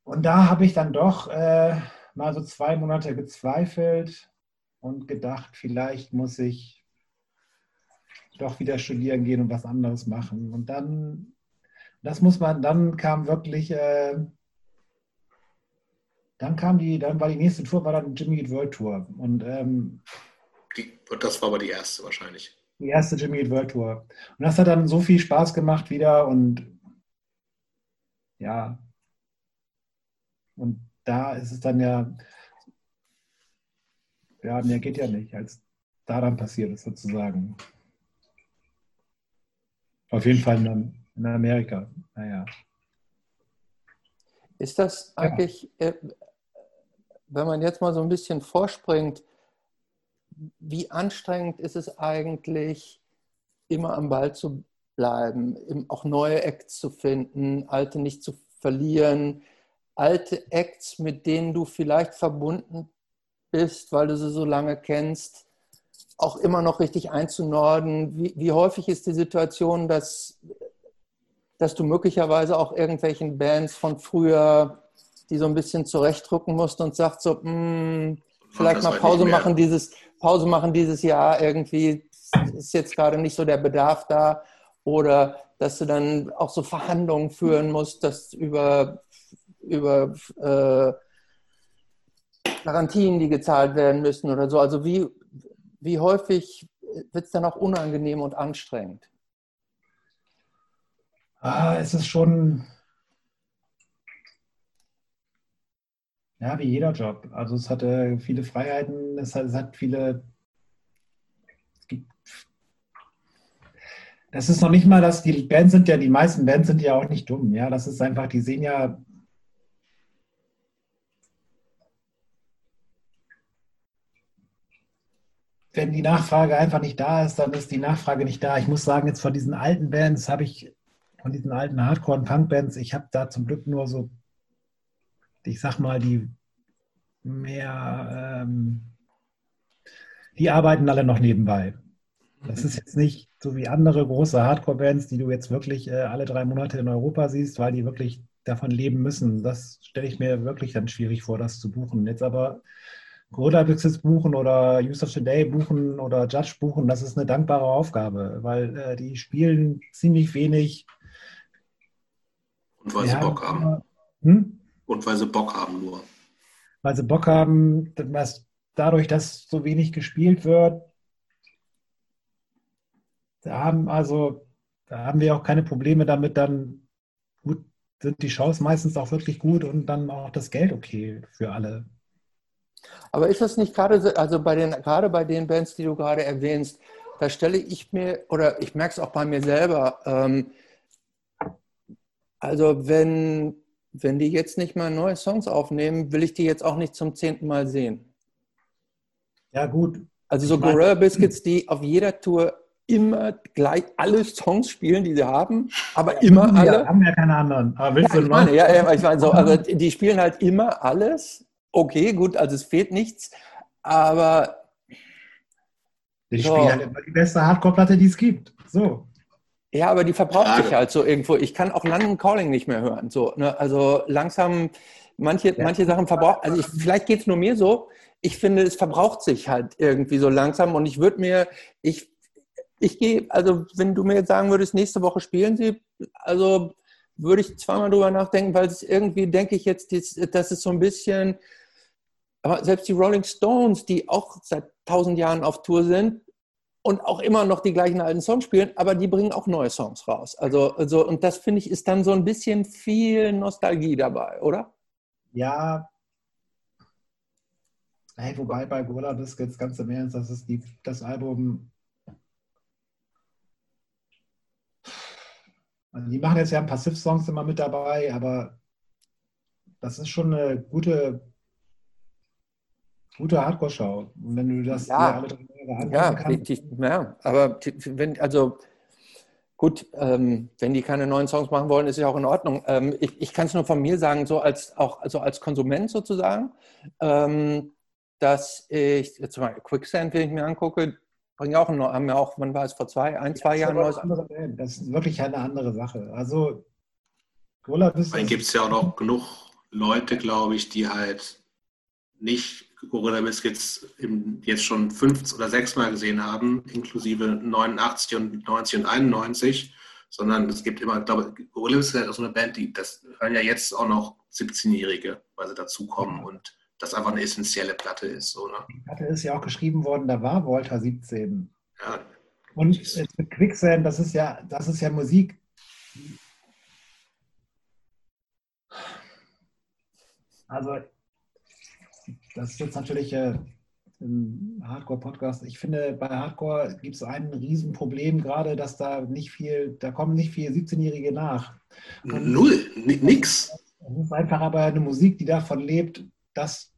Und da habe ich dann doch äh, mal so zwei Monate gezweifelt und gedacht, vielleicht muss ich doch wieder studieren gehen und was anderes machen. Und dann, das muss man, dann kam wirklich, äh, dann kam die, dann war die nächste Tour, war dann Jimmy Eat World Tour. Und ähm, die, das war aber die erste wahrscheinlich. Die erste Jimmy Eat World Tour. Und das hat dann so viel Spaß gemacht wieder und ja. Und da ist es dann ja, ja, mehr geht ja nicht, als da dann passiert ist sozusagen. Auf jeden Fall in, in Amerika. Naja. Ist das eigentlich, ja. äh, wenn man jetzt mal so ein bisschen vorspringt, wie anstrengend ist es eigentlich, immer am Ball zu bleiben, auch neue Acts zu finden, alte nicht zu verlieren, alte Acts, mit denen du vielleicht verbunden bist, weil du sie so lange kennst, auch immer noch richtig einzunorden. Wie, wie häufig ist die Situation, dass, dass du möglicherweise auch irgendwelchen Bands von früher, die so ein bisschen zurechtdrücken musst und sagst so, mh, hm, vielleicht mal Pause machen dieses Pause machen dieses Jahr irgendwie, ist jetzt gerade nicht so der Bedarf da. Oder dass du dann auch so Verhandlungen führen musst, dass über, über äh, Garantien, die gezahlt werden müssen oder so. Also wie, wie häufig wird es dann auch unangenehm und anstrengend? Ah, es ist schon, ja, wie jeder Job. Also es hat äh, viele Freiheiten, es hat, es hat viele, das ist noch nicht mal, dass die Bands sind ja, die meisten Bands sind ja auch nicht dumm. Ja, das ist einfach, die sehen ja wenn die Nachfrage einfach nicht da ist, dann ist die Nachfrage nicht da. Ich muss sagen, jetzt von diesen alten Bands habe ich, von diesen alten Hardcore- und Punk-Bands, ich habe da zum Glück nur so, ich sag mal, die mehr, ähm, die arbeiten alle noch nebenbei. Das ist jetzt nicht so wie andere große Hardcore-Bands, die du jetzt wirklich äh, alle drei Monate in Europa siehst, weil die wirklich davon leben müssen. Das stelle ich mir wirklich dann schwierig vor, das zu buchen. Jetzt aber Gorilla Bixes buchen oder Use of the Day buchen oder Judge buchen, das ist eine dankbare Aufgabe, weil äh, die spielen ziemlich wenig. Und weil sie Bock haben. Hm? Und weil sie Bock haben nur. Weil sie Bock haben, dass dadurch, dass so wenig gespielt wird, da haben also, da haben wir auch keine Probleme damit, dann gut, sind die Shows meistens auch wirklich gut und dann auch das Geld okay für alle. Aber ist das nicht gerade, also bei den, gerade bei den Bands, die du gerade erwähnst, da stelle ich mir, oder ich merke es auch bei mir selber, ähm, also wenn, wenn die jetzt nicht mal neue Songs aufnehmen, will ich die jetzt auch nicht zum zehnten Mal sehen. Ja, gut. Also so Gorilla Biscuits, die auf jeder Tour immer gleich alle Songs spielen, die sie haben, aber immer alle. Ja, haben ja keine anderen. Aber willst ja, du ich meine, ja, ich meine so, also die spielen halt immer alles okay, gut, also es fehlt nichts, aber. Ich so. spiele halt immer die beste Hardcore-Platte, die es gibt. So. Ja, aber die verbraucht sich halt so irgendwo. Ich kann auch London Calling nicht mehr hören. So, ne? Also langsam, manche, ja. manche Sachen verbraucht. Also ich, vielleicht geht es nur mir so. Ich finde, es verbraucht sich halt irgendwie so langsam. Und ich würde mir, ich, ich gehe, also wenn du mir jetzt sagen würdest, nächste Woche spielen sie, also würde ich zweimal drüber nachdenken, weil es irgendwie, denke ich jetzt, das ist so ein bisschen, aber selbst die Rolling Stones, die auch seit tausend Jahren auf Tour sind und auch immer noch die gleichen alten Songs spielen, aber die bringen auch neue Songs raus. Also, also und das finde ich ist dann so ein bisschen viel Nostalgie dabei, oder? Ja. Hey, wobei bei Gorilla Biscuits ganz im Ernst, das ist die, das Album. Also die machen jetzt ja ein paar Passiv-Songs immer mit dabei, aber das ist schon eine gute gute Hardcore-Show. Und wenn du das ja, alle drei Jahre ja, kannst. Die, ja, aber wenn, also gut, ähm, wenn die keine neuen Songs machen wollen, ist ja auch in Ordnung. Ähm, ich, ich kann es nur von mir sagen, so als auch also als Konsument sozusagen, ähm, dass ich jetzt mal Quicksand, wenn ich mir angucke, bringen auch noch, haben ja auch, wann war es vor zwei, ein, zwei Jahren neues. Das ist wirklich eine andere Sache. Also Dann gibt es ja auch noch genug Leute, glaube ich, die halt nicht Gorilla Biscuits jetzt schon fünf oder sechs Mal gesehen haben, inklusive 89 und 90 und 91, sondern es gibt immer, ich glaube, Gorilla Biscuits ist so eine Band, die, das hören ja jetzt auch noch 17-Jährige, weil sie dazukommen und das einfach eine essentielle Platte ist. So, ne? Die Platte ist ja auch geschrieben worden, da war Walter 17. Ja. Und mit Quicksand, das ist ja, das ist ja Musik, also das ist jetzt natürlich äh, ein Hardcore-Podcast. Ich finde, bei Hardcore gibt es ein Riesenproblem gerade, dass da nicht viel, da kommen nicht viele 17-Jährige nach. Und Null, nix. Es ist einfach aber eine Musik, die davon lebt, dass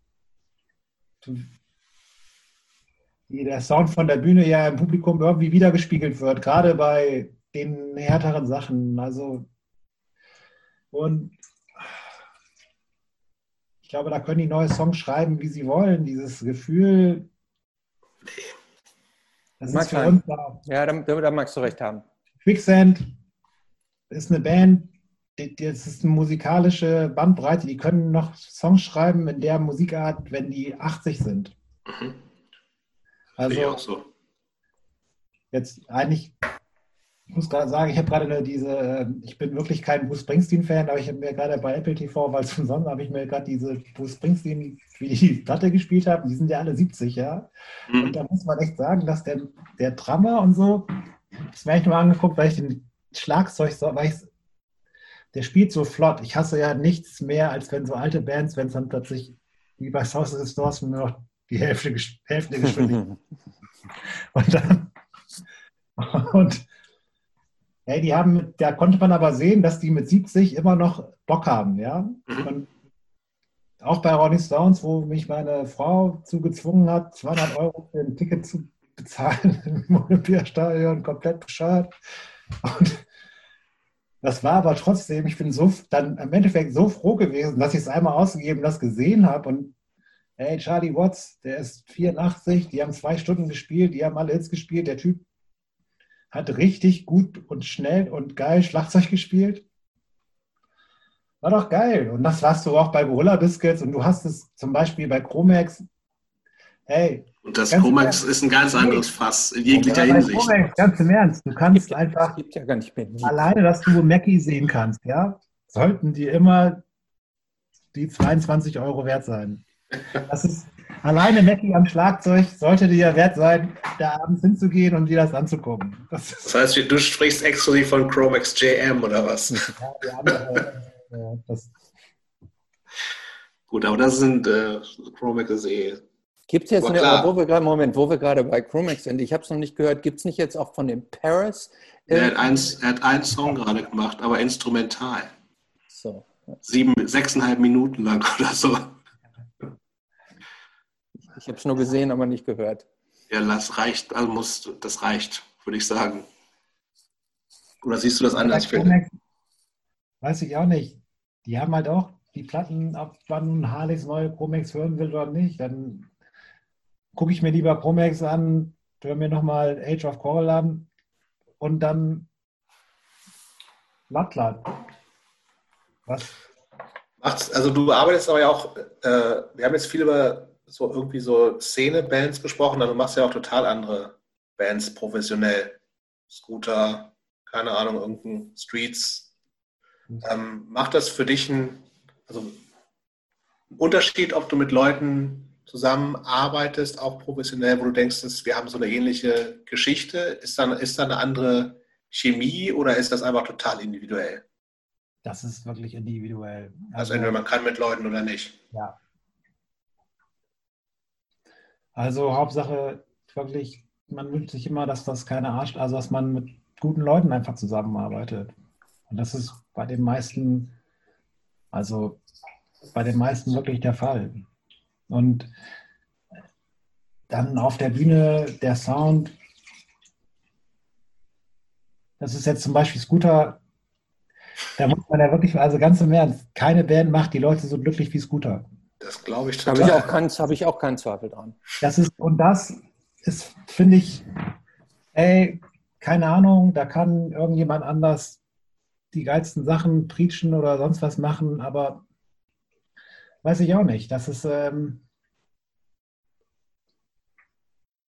der Sound von der Bühne ja im Publikum irgendwie wiedergespiegelt wird, gerade bei den härteren Sachen. Also und glaube, da können die neue Songs schreiben, wie sie wollen. Dieses Gefühl, das Mag ist für uns da. Ja, da, da, magst du recht haben. Quicksand ist eine Band, das ist eine musikalische Bandbreite, die können noch Songs schreiben in der Musikart, wenn die 80 sind. Mhm. Also, so. jetzt eigentlich Ich muss gerade sagen, ich habe gerade diese, ich bin wirklich kein Bruce Springsteen-Fan, aber ich habe mir gerade bei Apple TV, weil es Sonntag habe ich mir gerade diese Bruce Springsteen, wie die Platte gespielt haben, die sind ja alle 70, ja. Mhm. Und da muss man echt sagen, dass der, der Drummer und so, das mir echt nur angeguckt, weil ich den Schlagzeug, so, weil ich, der spielt so flott. Ich hasse ja nichts mehr, als wenn so alte Bands, wenn es dann plötzlich, wie bei South of the Stores, nur noch die Hälfte, Hälfte geschwindig. und dann, und Hey, die haben, da konnte man aber sehen, dass die mit 70 immer noch Bock haben, ja. Mhm. Und auch bei Ronnie Stones, wo mich meine Frau zugezwungen hat, 200 Euro für ein Ticket zu bezahlen im Olympiastadion, komplett bescheuert. Und das war aber trotzdem, ich bin so dann im Endeffekt so froh gewesen, dass ich es einmal ausgegeben, das gesehen habe. Und hey, Charlie Watts, der ist 84, die haben zwei Stunden gespielt, die haben alle Hits gespielt. Der Typ hat richtig gut und schnell und geil Schlagzeug gespielt. War doch geil. Und das warst du auch bei Gorilla Biscuits und du hast es zum Beispiel bei Chromex. Hey. Und das Chromex ist ein ganz anderes Fass in jeglicher Hinsicht. Chromex, ganz im Ernst. Du kannst gibt, einfach ja alleine, dass du Mackie sehen kannst, ja, sollten die immer die 22 Euro wert sein. Das ist, Alleine Mackie am Schlagzeug sollte dir ja wert sein, da abends hinzugehen und dir das anzugucken. Das, das heißt, du sprichst exklusiv von Chromex JM oder was? Ja, die andere, äh, das Gut, aber das sind äh, Chromex eh. Gibt es jetzt, eine, wo wir gerade, Moment, wo wir gerade bei Chromex sind, ich habe es noch nicht gehört, gibt es nicht jetzt auch von dem Paris? Er hat, ein, er hat einen Song gerade gemacht, aber instrumental. So. Sieben, sechseinhalb Minuten lang oder so. Ich habe es nur gesehen, aber nicht gehört. Ja, das reicht, also muss, das reicht, würde ich sagen. Oder siehst du das anders? Weiß ich auch nicht. Die haben halt auch die Platten, ab wann Harleys neue Promax hören will oder nicht, dann gucke ich mir lieber Promax an, höre mir nochmal Age of Coral an und dann Lattlat. Was? Also du arbeitest aber ja auch, äh, wir haben jetzt viel über so irgendwie so Szene-Bands besprochen, also du machst ja auch total andere Bands professionell. Scooter, keine Ahnung, irgendein Streets. Ähm, macht das für dich einen, also einen Unterschied, ob du mit Leuten zusammenarbeitest, auch professionell, wo du denkst, dass wir haben so eine ähnliche Geschichte? Ist da, ist da eine andere Chemie oder ist das einfach total individuell? Das ist wirklich individuell. Also, also entweder man kann mit Leuten oder nicht. Ja, also Hauptsache wirklich, man wünscht sich immer, dass das keine Arsch, also dass man mit guten Leuten einfach zusammenarbeitet. Und das ist bei den meisten, also bei den meisten wirklich der Fall. Und dann auf der Bühne der Sound, das ist jetzt zum Beispiel Scooter, da muss man ja wirklich, also ganz im Ernst, keine Band macht die Leute so glücklich wie Scooter. Das glaube ich total. Habe ich, auch keinen, habe ich auch keinen Zweifel dran. Das ist, und das ist, finde ich, ey, keine Ahnung, da kann irgendjemand anders die geilsten Sachen preachen oder sonst was machen, aber weiß ich auch nicht. Das ist ähm,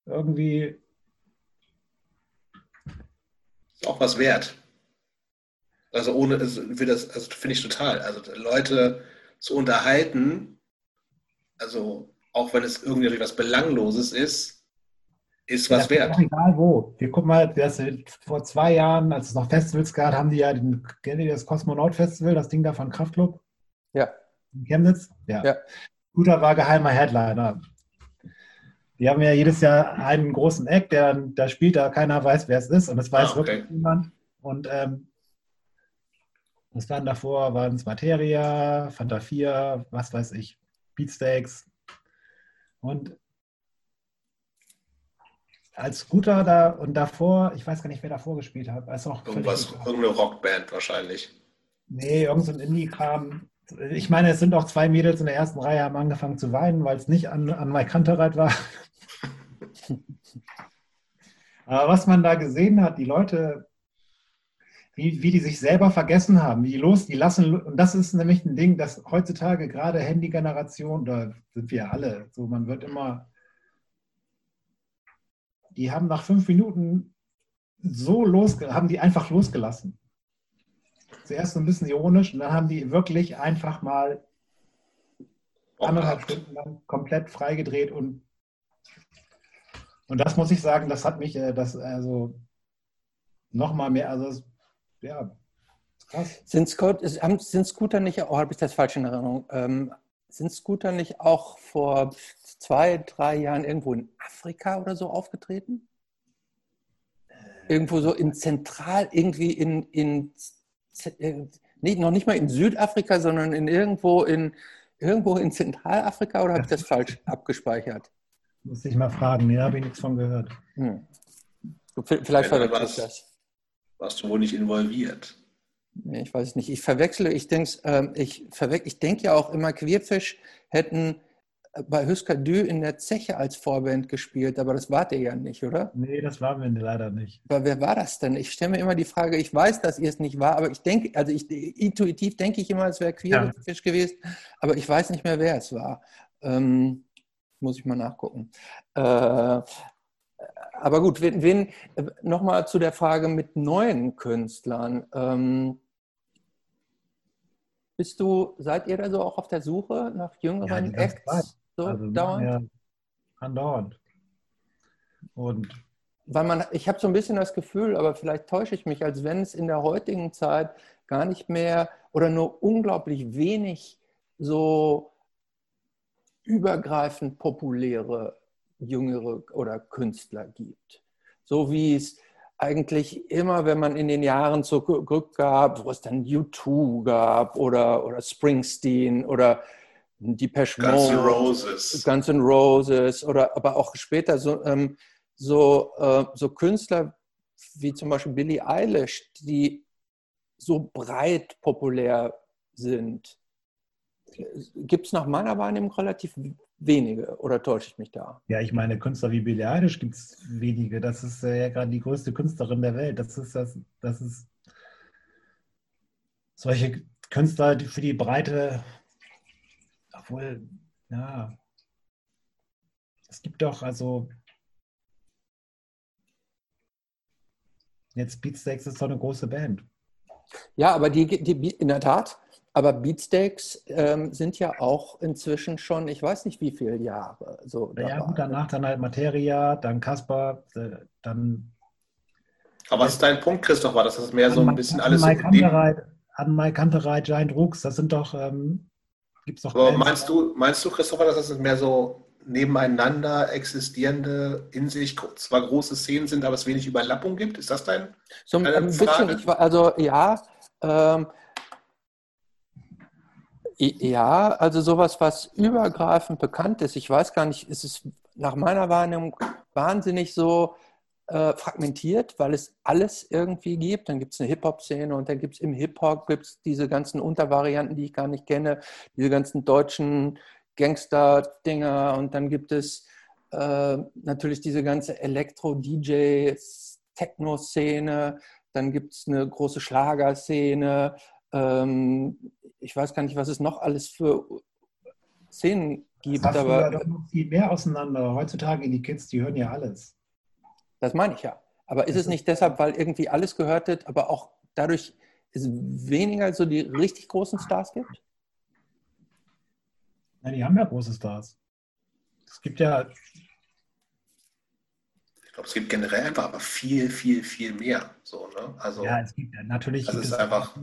irgendwie. Ist auch was wert. Also ohne, also, also finde ich total. Also Leute zu unterhalten, also auch wenn es irgendwie was Belangloses ist, ist was ja, wert. Egal wo. Wir gucken mal, das, vor zwei Jahren, als es noch Festivals gab, haben die ja den, das Kosmonaut Festival, das Ding da von Kraftclub. Ja. In Chemnitz? Ja. ja. Guter war geheimer Headliner. Die haben ja jedes Jahr einen großen Eck, der da spielt, da keiner weiß, wer es ist. Und es weiß ah, okay. wirklich niemand. Und ähm, was waren davor? Waren es Materia, Fanta 4, was weiß ich. Beatsteaks. Und als Guter da und davor, ich weiß gar nicht, wer davor gespielt hat. Ist auch Irgendwas, irgendeine Rockband wahrscheinlich. Nee, irgendein so Indie-Kram. Ich meine, es sind auch zwei Mädels in der ersten Reihe, haben angefangen zu weinen, weil es nicht an, an Mike Kantereit war. Aber was man da gesehen hat, die Leute wie, wie die sich selber vergessen haben, wie die los, die lassen, und das ist nämlich ein Ding, das heutzutage gerade Handy-Generation, da sind wir alle, so man wird immer, die haben nach fünf Minuten so los, haben die einfach losgelassen. Zuerst so ein bisschen ironisch und dann haben die wirklich einfach mal anderthalb Stunden lang komplett freigedreht und und das muss ich sagen, das hat mich äh, das also noch mal mehr, also ja, krass. Sind, sind Scooter nicht, oh, habe ich das falsch in Erinnerung, ähm, sind Scooter nicht auch vor zwei, drei Jahren irgendwo in Afrika oder so aufgetreten? Irgendwo so in Zentral, irgendwie in, in äh, nicht, noch nicht mal in Südafrika, sondern in irgendwo in irgendwo in Zentralafrika oder habe ich das falsch abgespeichert? Muss ich mal fragen, nee, habe ich nichts von gehört. Hm. Vielleicht verwechsel ich das. Warst du wohl nicht involviert? Nee, ich weiß nicht. Ich verwechsle, ich denke ähm, ich, ich denk ja auch immer, Queerfisch hätten bei Husker Dü in der Zeche als Vorband gespielt, aber das wart ihr ja nicht, oder? Nee, das waren wir leider nicht. Aber wer war das denn? Ich stelle mir immer die Frage, ich weiß, dass ihr es nicht war, aber ich denke, also ich, intuitiv denke ich immer, es wäre Queerfisch ja. gewesen, aber ich weiß nicht mehr, wer es war. Ähm, muss ich mal nachgucken. Äh, aber gut, wen, wen nochmal zu der Frage mit neuen Künstlern. Ähm, bist du, seid ihr da so auch auf der Suche nach jüngeren ja, Acts? So also dauernd? Ja, andauernd. Und weil man, ich habe so ein bisschen das Gefühl, aber vielleicht täusche ich mich, als wenn es in der heutigen Zeit gar nicht mehr oder nur unglaublich wenig so übergreifend populäre jüngere oder Künstler gibt. So wie es eigentlich immer, wenn man in den Jahren zurückgab, wo es dann U2 gab oder, oder Springsteen oder Depeche Mode, Guns N' Roses, Guns N' Roses oder aber auch später so, ähm, so, äh, so Künstler wie zum Beispiel Billie Eilish, die so breit populär sind, gibt es nach meiner Wahrnehmung relativ wenige oder täusche ich mich da? Ja, ich meine, Künstler wie Billie Eilish gibt es wenige. Das ist ja gerade die größte Künstlerin der Welt. Das ist das, das ist solche Künstler die für die breite obwohl, ja, es gibt doch, also, jetzt Beatsteaks ist doch eine große Band. Ja, aber die, die in der Tat, aber Beatsteaks ähm, sind ja auch inzwischen schon, ich weiß nicht wie viele Jahre. So ja, gut, danach dann halt Materia, dann Kasper, äh, dann. Aber was ist dein Punkt, Christoph? War das, das mehr so ein bisschen alles so. An Mike Kanterei, Giant Rooks, das sind doch ähm, Gibt's doch Aber meinst du, meinst du, Christopher, dass das mehr so nebeneinander existierende, in sich zwar große Szenen sind, aber es wenig Überlappung gibt? Ist das dein? So ein bisschen, ich, also ja, ähm, ja, also sowas, was übergreifend bekannt ist. Ich weiß gar nicht, ist es nach meiner Wahrnehmung wahnsinnig so äh, fragmentiert, weil es alles irgendwie gibt. Dann gibt es eine Hip-Hop-Szene und dann gibt es im Hip-Hop gibt's diese ganzen Untervarianten, die ich gar nicht kenne, diese ganzen deutschen Gangster-Dinger und dann gibt es äh, natürlich diese ganze Elektro-DJ-Techno-Szene, dann gibt es eine große Schlagerszene. Ähm, ich weiß gar nicht, was es noch alles für Szenen gibt. Das aber doch noch viel mehr auseinander. Heutzutage die Kids, die hören ja alles. Das meine ich ja. Aber ist es nicht deshalb, weil irgendwie alles gehört wird, aber auch dadurch es weniger so die richtig großen Stars gibt? Nein, die haben ja große Stars. Es gibt ja. Ich glaube, es gibt generell einfach aber viel, viel, viel mehr. So, ne? also, ja, es gibt ja natürlich. Das ist einfach.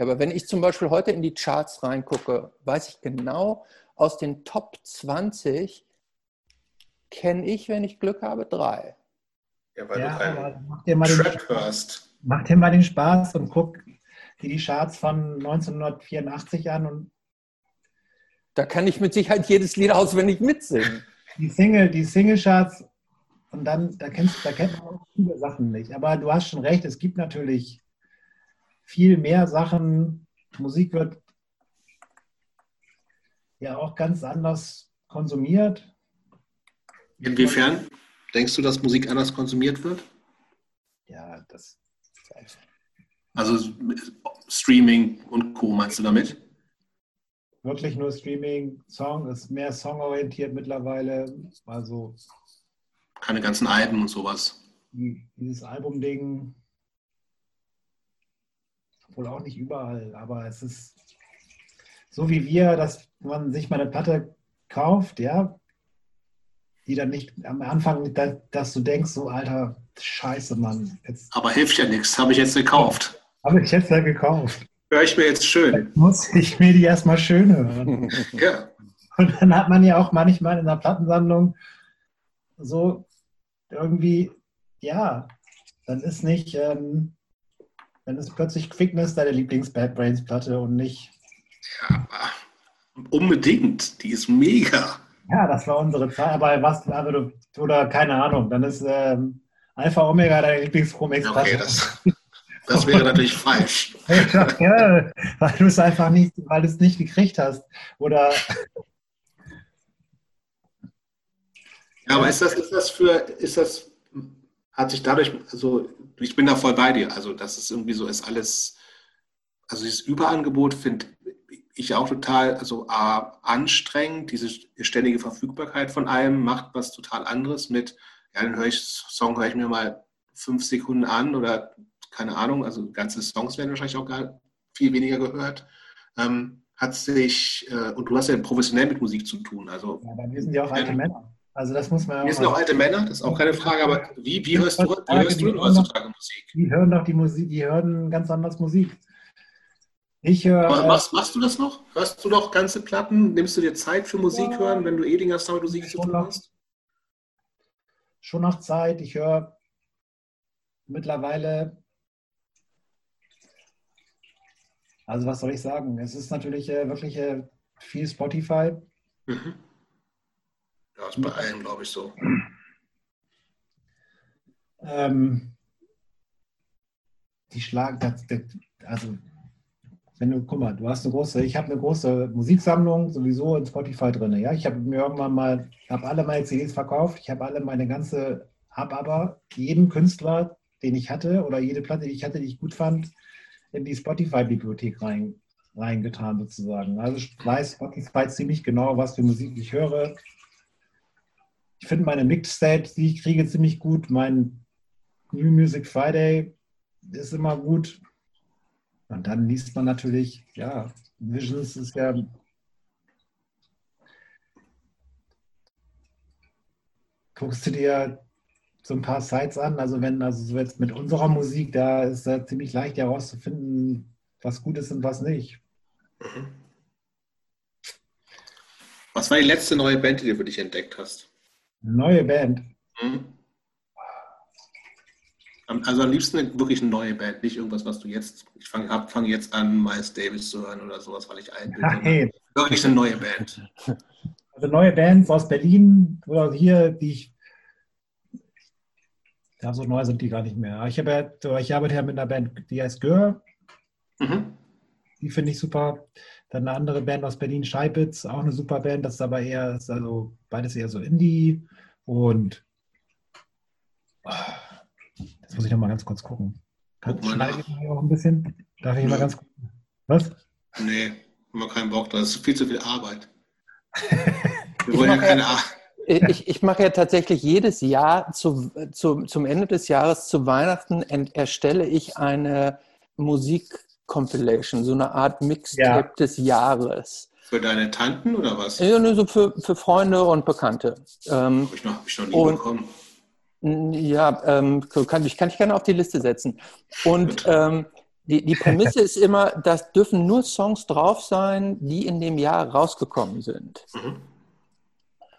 Ja, aber wenn ich zum Beispiel heute in die Charts reingucke, weiß ich genau, aus den Top 20 kenne ich, wenn ich Glück habe, drei. Ja, weil ja, du keinen mach dir mal Trap den, hörst. Mach dir mal den Spaß und guck dir die Charts von 1984 an und da kann ich mit Sicherheit jedes Lied auswendig mitsingen. Die Single, die Single-Charts und dann, da, kennst, da kennt man auch viele Sachen nicht. Aber du hast schon recht, es gibt natürlich viel mehr Sachen. Musik wird ja auch ganz anders konsumiert. Inwiefern? Denkst du, dass Musik anders konsumiert wird? Ja, das. Also Streaming und Co. meinst du damit? Wirklich nur Streaming, Song ist mehr songorientiert mittlerweile. Also keine ganzen Alben und sowas. dieses Albumding, wohl auch nicht überall, aber es ist so wie wir, dass man sich mal eine Platte kauft, ja, die dann nicht am Anfang, dass, dass du denkst, so alter Scheiße, Mann. Jetzt, aber hilft ja nichts, habe ich jetzt gekauft. Habe ich jetzt ja gekauft. Höre ich mir jetzt schön. Jetzt muss ich mir die erstmal schön hören. ja. Und dann hat man ja auch manchmal in der Plattensammlung so irgendwie, ja, dann ist nicht, ähm, dann ist plötzlich Quickness deine Lieblings-Bad Brains-Platte und nicht. Ja, unbedingt. Die ist mega. Ja, das war unsere Zeit, aber was, aber du, oder keine Ahnung, dann ist ähm, Alpha Omega deine Lieblings-Chromex-Platte. Okay, das, das wäre natürlich falsch. ja, weil du es einfach nicht, weil du es nicht gekriegt hast. Oder Ja, aber ist das, ist das für, ist das, hat sich dadurch, also ich bin da voll bei dir, also das ist irgendwie so, ist alles, also dieses Überangebot finde ich auch total, also A, anstrengend, diese ständige Verfügbarkeit von allem macht was total anderes mit, ja, den höre ich, Song höre ich mir mal fünf Sekunden an oder keine Ahnung, also ganze Songs werden wahrscheinlich auch gar viel weniger gehört. Ähm, hat sich, äh, und du hast ja professionell mit Musik zu tun. Also, ja, aber wir sind ja auch alte Männer. Also das muss man ja Wir sind auch alte Männer, das ist auch keine Frage, aber wie, wie hörst du, wie hörst du heutzutage Musik? Die hören doch die Musik, die hören ganz anders Musik. Ich höre. Äh, machst, machst, du das noch? Hörst du noch ganze Platten? Nimmst du dir Zeit für Musik ja, hören, wenn du eh den ganzen Musik zu tun hast? Schon noch Zeit. Ich höre mittlerweile. Also was soll ich sagen? Es ist natürlich äh, wirklich äh, viel Spotify. Mhm. Ja, ist bei allen, glaube ich, so. Ähm, die schlagen, das, das, also wenn du, guck mal, du hast eine große, ich habe eine große Musiksammlung sowieso in Spotify drin. Ja, ich habe mir irgendwann mal, habe alle meine CDs verkauft, ich habe alle meine ganze, habe aber jeden Künstler, den ich hatte oder jede Platte, die ich hatte, die ich gut fand, in die Spotify-Bibliothek rein, reingetan sozusagen. Also ich weiß Spotify ziemlich genau, was für Musik ich höre, ich finde meine Mixtapes, die ich kriege, ziemlich gut. Mein New Music Friday ist immer gut. Und dann liest man natürlich, ja, Visions ist ja guckst du dir so ein paar Sites an. Also wenn, also so jetzt mit unserer Musik, da ist es ziemlich leicht herauszufinden, was gut ist und was nicht. Was war die letzte neue Band, die du für dich entdeckt hast? Neue Band. Mhm. Also am liebsten wirklich eine neue Band, nicht irgendwas, was du jetzt, ich fange fang jetzt an, Miles Davis zu hören oder sowas, weil ich alt bin. Nein. Wirklich eine neue Band. Also neue Bands aus Berlin oder hier, die ich, ja, so neu sind die gar nicht mehr. Ich, habe ich arbeite ja mit einer Band, die heißt Gör. Mhm. Die finde ich super. Dann eine andere Band aus Berlin, Scheibitz, auch eine super Band. Das ist aber eher, ist also beides eher so Indie. Und oh, jetzt muss ich noch mal ganz kurz gucken. Kann, schneide ich auch ein bisschen? Darf ich Nö. mal ganz kurz? Was? Nee, haben wir keinen Bock. Das ist viel zu viel Arbeit. Wir wollen ja keine Arbeit. Ich, ich, mache ja tatsächlich jedes Jahr zu, zu, zum Ende des Jahres zu Weihnachten erstelle ich eine Musik Compilation, so eine Art Mixtape ja. des Jahres. Für deine Tanten oder was? Ja, nur so für, für Freunde und Bekannte. Ähm, Habe ich, noch, hab ich noch nie und, bekommen. Ja, ähm, kann, ich kann ich gerne auf die Liste setzen. Und ähm, die, die Prämisse ist immer, das dürfen nur Songs drauf sein, die in dem Jahr rausgekommen sind. Mhm.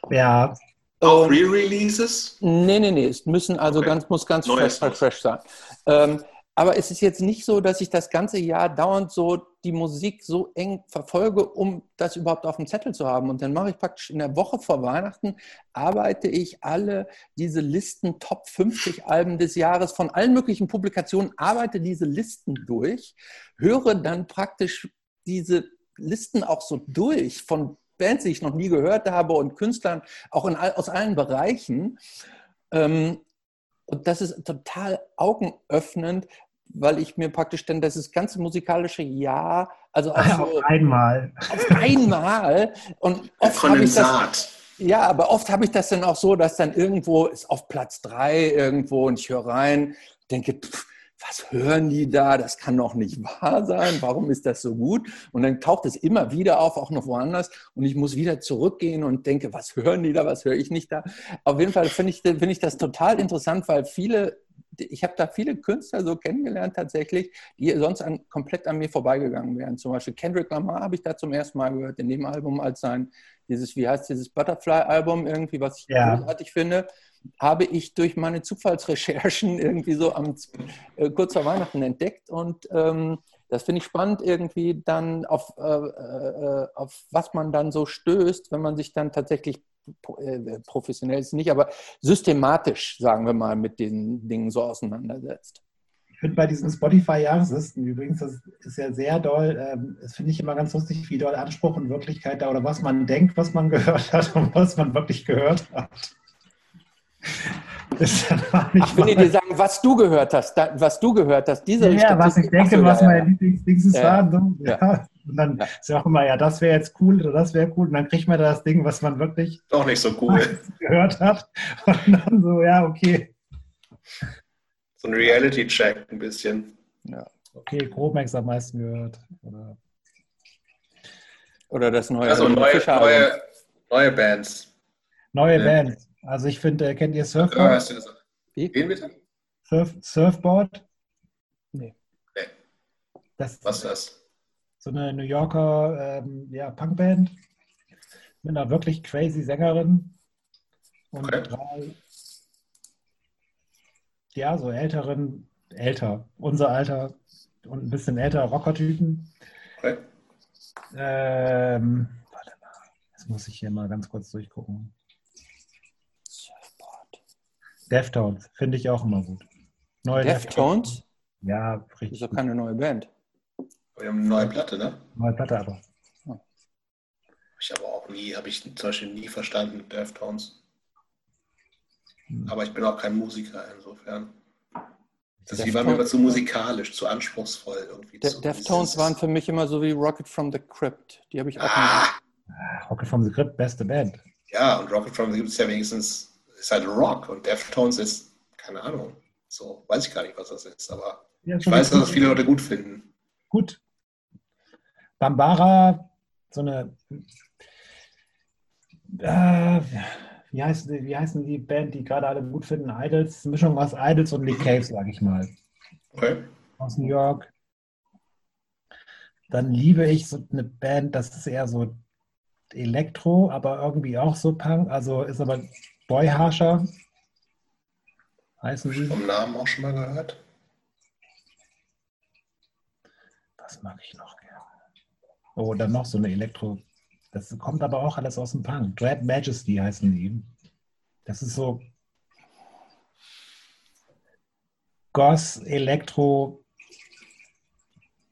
Ja. Auch Re-Releases? Nee, nee, nee. Es müssen also okay. ganz, muss ganz fresh, fresh, sein. Ähm, aber es ist jetzt nicht so, dass ich das ganze Jahr dauernd so die Musik so eng verfolge, um das überhaupt auf dem Zettel zu haben. Und dann mache ich praktisch in der Woche vor Weihnachten, arbeite ich alle diese Listen, Top 50 Alben des Jahres von allen möglichen Publikationen, arbeite diese Listen durch, höre dann praktisch diese Listen auch so durch von Bands, die ich noch nie gehört habe und Künstlern auch in, aus allen Bereichen. Ähm, und das ist total augenöffnend, weil ich mir praktisch dann das ganze musikalische Jahr, also auf, auf einmal. Auf einmal. Und oft habe ich das. Ja, aber oft habe ich das dann auch so, dass dann irgendwo ist auf Platz drei irgendwo und ich höre rein, denke, pff, was hören die da? Das kann doch nicht wahr sein. Warum ist das so gut? Und dann taucht es immer wieder auf, auch noch woanders. Und ich muss wieder zurückgehen und denke, was hören die da? Was höre ich nicht da? Auf jeden Fall finde ich, find ich das total interessant, weil viele ich habe da viele Künstler so kennengelernt tatsächlich, die sonst an, komplett an mir vorbeigegangen wären. Zum Beispiel Kendrick Lamar habe ich da zum ersten Mal gehört, in dem Album als sein, dieses, wie heißt dieses Butterfly-Album irgendwie, was ich ja. großartig finde, habe ich durch meine Zufallsrecherchen irgendwie so am, äh, kurz vor Weihnachten entdeckt und ähm, das finde ich spannend irgendwie dann auf, äh, äh, auf was man dann so stößt, wenn man sich dann tatsächlich äh, professionell ist nicht, aber systematisch, sagen wir mal, mit den Dingen so auseinandersetzt. Ich finde bei diesen Spotify-Jahreslisten übrigens, das ist ja sehr doll, ähm, das finde ich immer ganz lustig, wie doll Anspruch und Wirklichkeit da oder was man denkt, was man gehört hat und was man wirklich gehört hat. Ich will dir sagen, was du gehört hast, was du gehört hast, diese Ja, was ich denke, was mein Lieblingsdings ja. war. So, ja. Und dann ja. ist ja auch immer, ja, das wäre jetzt cool oder das wäre cool. Und dann kriegt man das Ding, was man wirklich doch nicht so cool gehört hat. Und dann so, ja, okay. So ein Reality-Check ein bisschen. Ja. Okay, Chromex am meisten gehört. Oder, oder das neue. Also neue, neue, neue Bands. Neue ja. Bands. Also ich finde, kennt ihr Surfboard? Ja, hast du gesagt. Wie? Wen bitte? Surf, Surfboard? Nee. nee. Das, Was ist das? so eine New Yorker ähm, ja, Punkband mit einer wirklich crazy Sängerin und okay. drei, ja, so älteren, älter, unser Alter und ein bisschen älter Rockertypen. Okay. Ähm, warte mal, jetzt muss ich hier mal ganz kurz durchgucken. Deftones, finde ich auch immer gut. Neue Deftones? Deftones? Ja, richtig. Das ist doch keine neue Band. Wir haben eine neue Platte, ne? Neue Platte aber. Ich aber auch nie, habe ich zum Beispiel nie verstanden, Deftones. Hm. Aber ich bin auch kein Musiker insofern. Das die war mir aber zu musikalisch, zu anspruchsvoll irgendwie. De zu, Deftones waren für mich immer so wie Rocket from the Crypt. Die habe ich auch ah. ah. Rocket from the Crypt, beste Band. Ja, und Rocket from the Crypt ist ja wenigstens, ist halt Rock und Deftones ist, keine Ahnung, so, weiß ich gar nicht, was das ist, aber ja, ich weiß, dass das viele Leute gut finden. Gut, Bambara, so eine, äh, wie, heißt, wie heißen die Band, die gerade alle gut finden? Idols, Mischung aus Idols und Nick Cave, sage ich mal. Okay. Aus New York. Dann liebe ich so eine Band, das ist eher so Elektro, aber irgendwie auch so Punk, also ist aber Boy Harsher. Heißen sie? Vom Namen auch schon mal gehört. Was mag ich noch? Oh, dann noch so eine Elektro. Das kommt aber auch alles aus dem Punk. Dread Majesty heißen die. Das ist so Goss, Elektro.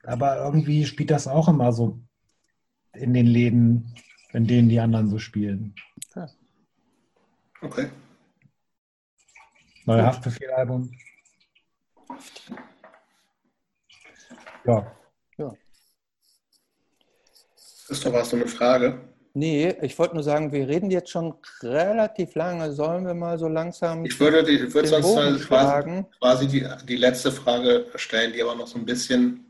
Aber irgendwie spielt das auch immer so in den Läden, in denen die anderen so spielen. Okay. Neue Haftbefehl-Album. Ja. Christoph, hast du eine Frage? Nee, ich wollte nur sagen, wir reden jetzt schon relativ lange. Sollen wir mal so langsam. Ich würde, die, ich würde sonst halt quasi, quasi die, die letzte Frage stellen, die aber noch so ein bisschen.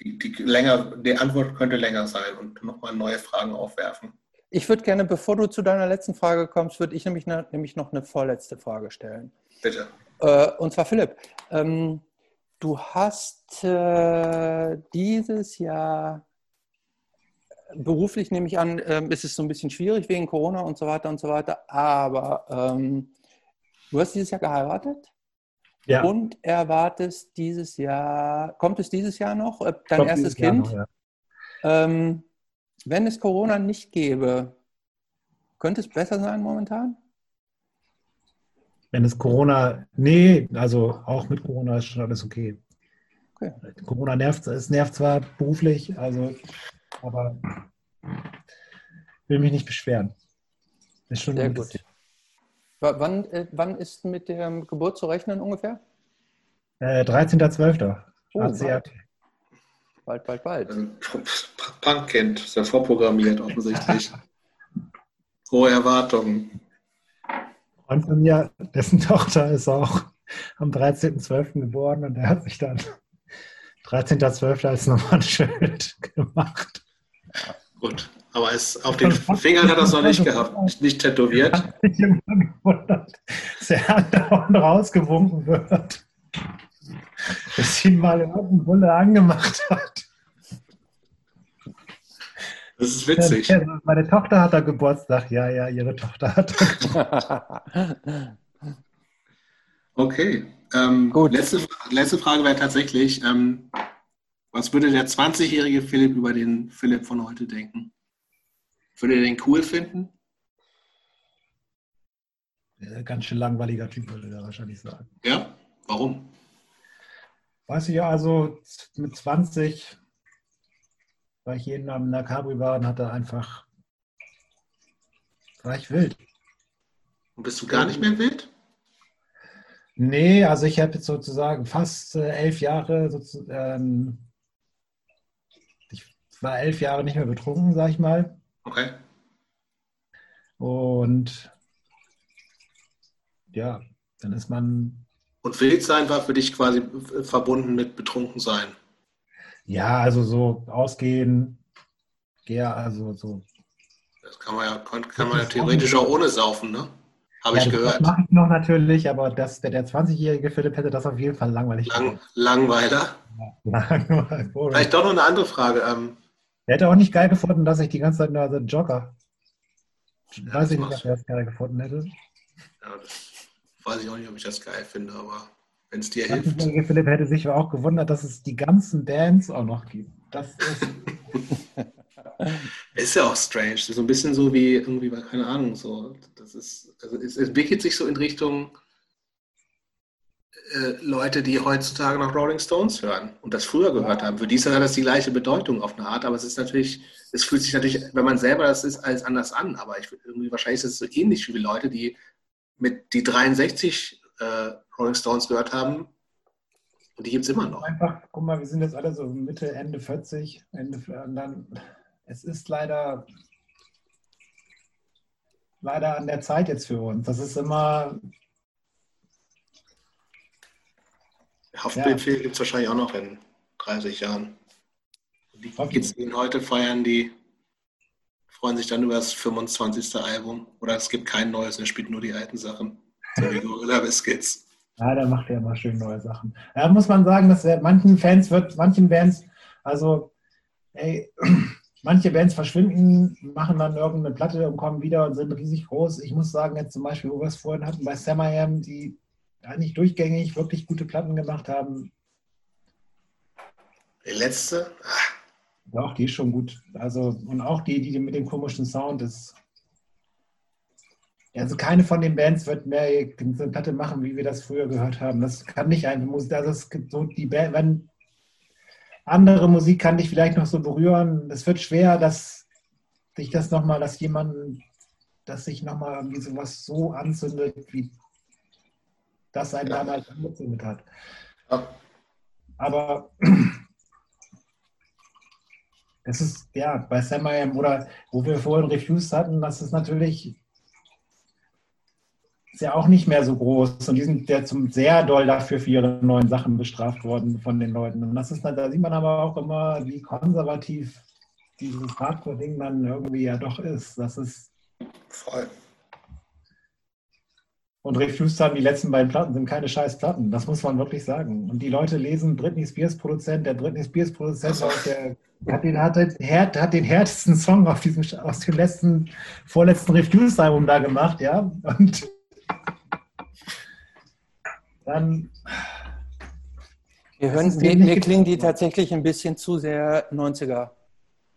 Die, die, länger, die Antwort könnte länger sein und nochmal neue Fragen aufwerfen. Ich würde gerne, bevor du zu deiner letzten Frage kommst, würde ich nämlich, ne, nämlich noch eine vorletzte Frage stellen. Bitte. Äh, und zwar, Philipp, ähm, du hast äh, dieses Jahr beruflich nehme ich an, ähm, ist es so ein bisschen schwierig wegen Corona und so weiter und so weiter. Aber ähm, du hast dieses Jahr geheiratet ja. und erwartest dieses Jahr, kommt es dieses Jahr noch, äh, dein erstes Kind? Noch, ja. ähm, wenn es Corona nicht gäbe, könnte es besser sein momentan? Wenn es Corona, nee, also auch mit Corona ist schon alles okay. okay. Corona nervt, es nervt zwar beruflich, also aber will mich nicht beschweren. Ist schon Sehr gut. Wann, äh, wann ist mit der Geburt zu rechnen ungefähr? Äh, 13.12. Oh, bald. bald, bald, bald. Punkkind, ist ja vorprogrammiert offensichtlich. Hohe Erwartungen. Und von mir, dessen Tochter ist auch am 13.12. geboren und er hat sich dann 13.12. als Nummernschild gemacht. Gut, aber es, auf den Fingern hat er es noch nicht gehabt, nicht tätowiert. Ich immer gewundert, dass er andauernd rausgewunken wird, bis ihn mal irgendein Bulle angemacht hat. Das ist witzig. Meine Tochter hat da Geburtstag. Ja, ja, ihre Tochter hat da Okay. Ähm, Gut. Letzte, letzte Frage wäre tatsächlich, ähm, was würde der 20-jährige Philipp über den Philipp von heute denken? Würde er den cool finden? Ganz schön langweiliger Typ, würde er wahrscheinlich sagen. Ja? Warum? Weiß ich ja, also mit 20 war ich jeden Abend in der Cabri war und hatte einfach, war ich wild. Und bist du gar nicht mehr wild? Nee, also ich habe jetzt sozusagen fast äh, elf Jahre, ähm, ich war elf Jahre nicht mehr betrunken, sag ich mal. Okay. Und ja, dann ist man. Und wild sein war für dich quasi verbunden mit betrunken sein? Ja, also so ausgehen, ja, also so. Das kann man ja, kann, kann man ja theoretisch auch ohne saufen, ne? Habe ja, ich gehört. Das mache ich noch natürlich, aber das, der, der 20-jährige Philipp hätte das auf jeden Fall langweilig Lang, Langweiler? Langweiler. Vielleicht doch noch eine andere Frage. Ähm, er hätte auch nicht geil gefunden, dass ich die ganze Zeit nur also Jogger. Ja, weiß ich nicht, ob er das geil gefunden hätte. Ja, das weiß ich auch nicht, ob ich das geil finde, aber wenn es dir hilft. Philipp hätte sich auch gewundert, dass es die ganzen Bands auch noch gibt. Das ist. ist ja auch strange. Das ist so ein bisschen so wie irgendwie, keine Ahnung, so. Das ist, also es entwickelt sich so in Richtung äh, Leute, die heutzutage noch Rolling Stones hören und das früher gehört haben. Für die hat das die gleiche Bedeutung auf eine Art, aber es ist natürlich, es fühlt sich natürlich, wenn man selber das ist, alles anders an. Aber ich irgendwie wahrscheinlich ist es so ähnlich wie Leute, die mit die 63 äh, Rolling Stones gehört haben. Und die gibt es immer noch. Einfach, guck mal, wir sind jetzt alle so Mitte, Ende 40, Ende, und dann es ist leider, leider an der Zeit jetzt für uns. Das ist immer. Haftbefehl ja. gibt es wahrscheinlich auch noch in 30 Jahren. Die Kids, die heute feiern, die freuen sich dann über das 25. Album. Oder es gibt kein neues, er spielt nur die alten Sachen. So wie Gorilla Biscuits. Ja, der macht ja immer schön neue Sachen. Da muss man sagen, dass manchen Fans wird, manchen Bands, also, ey, Manche Bands verschwinden, machen dann irgendeine Platte und kommen wieder und sind riesig groß. Ich muss sagen, jetzt zum Beispiel, wo wir es vorhin hatten, bei Samayam, die eigentlich durchgängig wirklich gute Platten gemacht haben. Die letzte? Ach. Doch, die ist schon gut. Also, und auch die, die mit dem komischen Sound ist. Also keine von den Bands wird mehr eine Platte machen, wie wir das früher gehört haben. Das kann nicht eine Musik. Also es gibt so die Band, wenn andere Musik kann dich vielleicht noch so berühren. Es wird schwer, dass sich das nochmal, dass jemand, dass sich nochmal irgendwie sowas so anzündet, wie das ein ja. damals angezündet hat. Ja. Aber es ist, ja, bei Sam oder wo wir vorhin Refused hatten, das ist natürlich ist ja auch nicht mehr so groß und die sind ja zum sehr doll dafür für ihre neuen Sachen bestraft worden von den Leuten. Und das ist, da sieht man aber auch immer, wie konservativ dieses Hardcore-Ding dann irgendwie ja doch ist. Das ist. Voll. Und Refused haben die letzten beiden Platten sind keine scheiß Platten. Das muss man wirklich sagen. Und die Leute lesen Britney Spears Produzent. Der Britney Spears Produzent der, hat, den, hat, hat den härtesten Song auf diesem, aus dem letzten, vorletzten Refused Album da gemacht, ja. Und dann. Wir hören, mir, mir klingen die tatsächlich ein bisschen zu sehr 90er.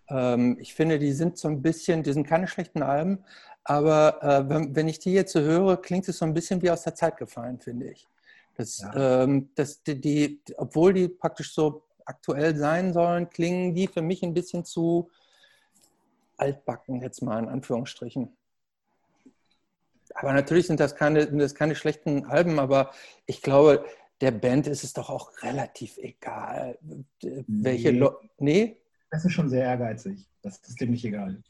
Ähm, ich finde, die sind so ein bisschen, die sind keine schlechten Alben, aber äh, wenn, wenn, ich die jetzt so höre, klingt es so ein bisschen wie aus der Zeit gefallen, finde ich. Das, ja. ähm, das, die, die, obwohl die praktisch so aktuell sein sollen, klingen die für mich ein bisschen zu altbacken, jetzt mal in Anführungsstrichen. Aber natürlich sind das keine, sind das keine schlechten Alben, aber ich glaube, der Band ist es doch auch relativ egal, welche nee. nee? Das ist schon sehr ehrgeizig. Das ist dem nicht egal.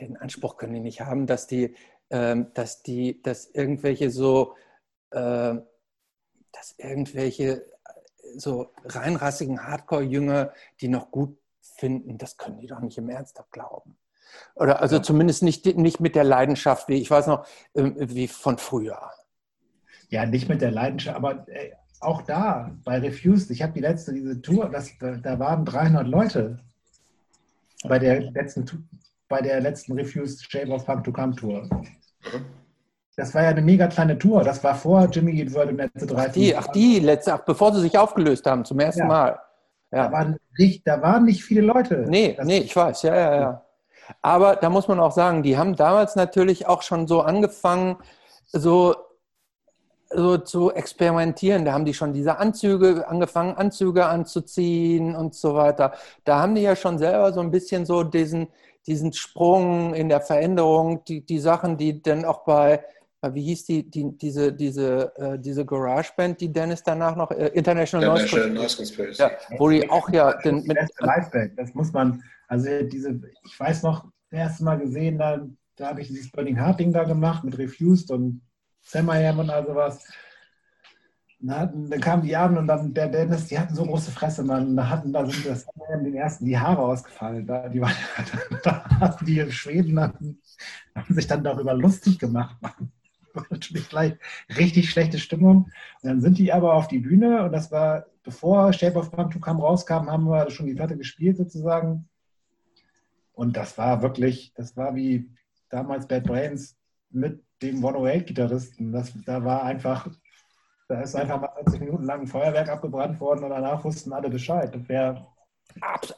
Den Anspruch können die nicht haben, dass die, ähm, dass die, dass irgendwelche so, äh, dass irgendwelche so reinrassigen Hardcore-Jünger, die noch gut finden, das können die doch nicht im Ernst glauben. Oder also ja. zumindest nicht, nicht mit der Leidenschaft, wie ich weiß noch, ähm, wie von früher. Ja, nicht mit der Leidenschaft, aber ey, auch da bei Refused, ich habe die letzte, diese Tour, das, da, da, waren 300 Leute bei der letzten, bei der letzten Refused Shape of Punk to Come Tour. Das war ja eine mega kleine Tour. Das war vor Jimmy Eat World im letzte drei. Ach die, ach die letzte, ach, bevor sie sich aufgelöst haben, zum ersten ja. Mal. Ja. Da, waren nicht, da waren nicht viele Leute. Nee, das nee, ich weiß, ja, ja, ja. Aber da muss man auch sagen, die haben damals natürlich auch schon so angefangen, so, so zu experimentieren. Da haben die schon diese Anzüge, angefangen, Anzüge anzuziehen und so weiter. Da haben die ja schon selber so ein bisschen so diesen, diesen Sprung in der Veränderung, die, die Sachen, die dann auch bei, wie hieß die, die diese, diese, äh, diese Garage-Band, die Dennis danach noch, äh, International, International Noise, Conspiracy. Ja, wo die auch ja... Den, mit, Liveband, das muss man, also diese, ich weiß noch, das erste Mal gesehen, da, da habe ich dieses Burning Heart Ding da gemacht mit Refused und Samayam und all sowas. Dann, dann kamen die Abend und dann der Dennis, die hatten so große Fresse, man. Da hatten da sind das den ersten die Haare ausgefallen. Da, die waren, da hatten die in Schweden hatten, haben sich dann darüber lustig gemacht. War natürlich gleich richtig schlechte Stimmung. Und dann sind die aber auf die Bühne und das war, bevor Shape of Punk Come rauskam, haben wir schon die Platte gespielt sozusagen. Und das war wirklich, das war wie damals Bad Brains mit dem 108-Gitarristen. Da war einfach, da ist einfach mal 20 Minuten lang ein Feuerwerk abgebrannt worden und danach wussten alle Bescheid. Wäre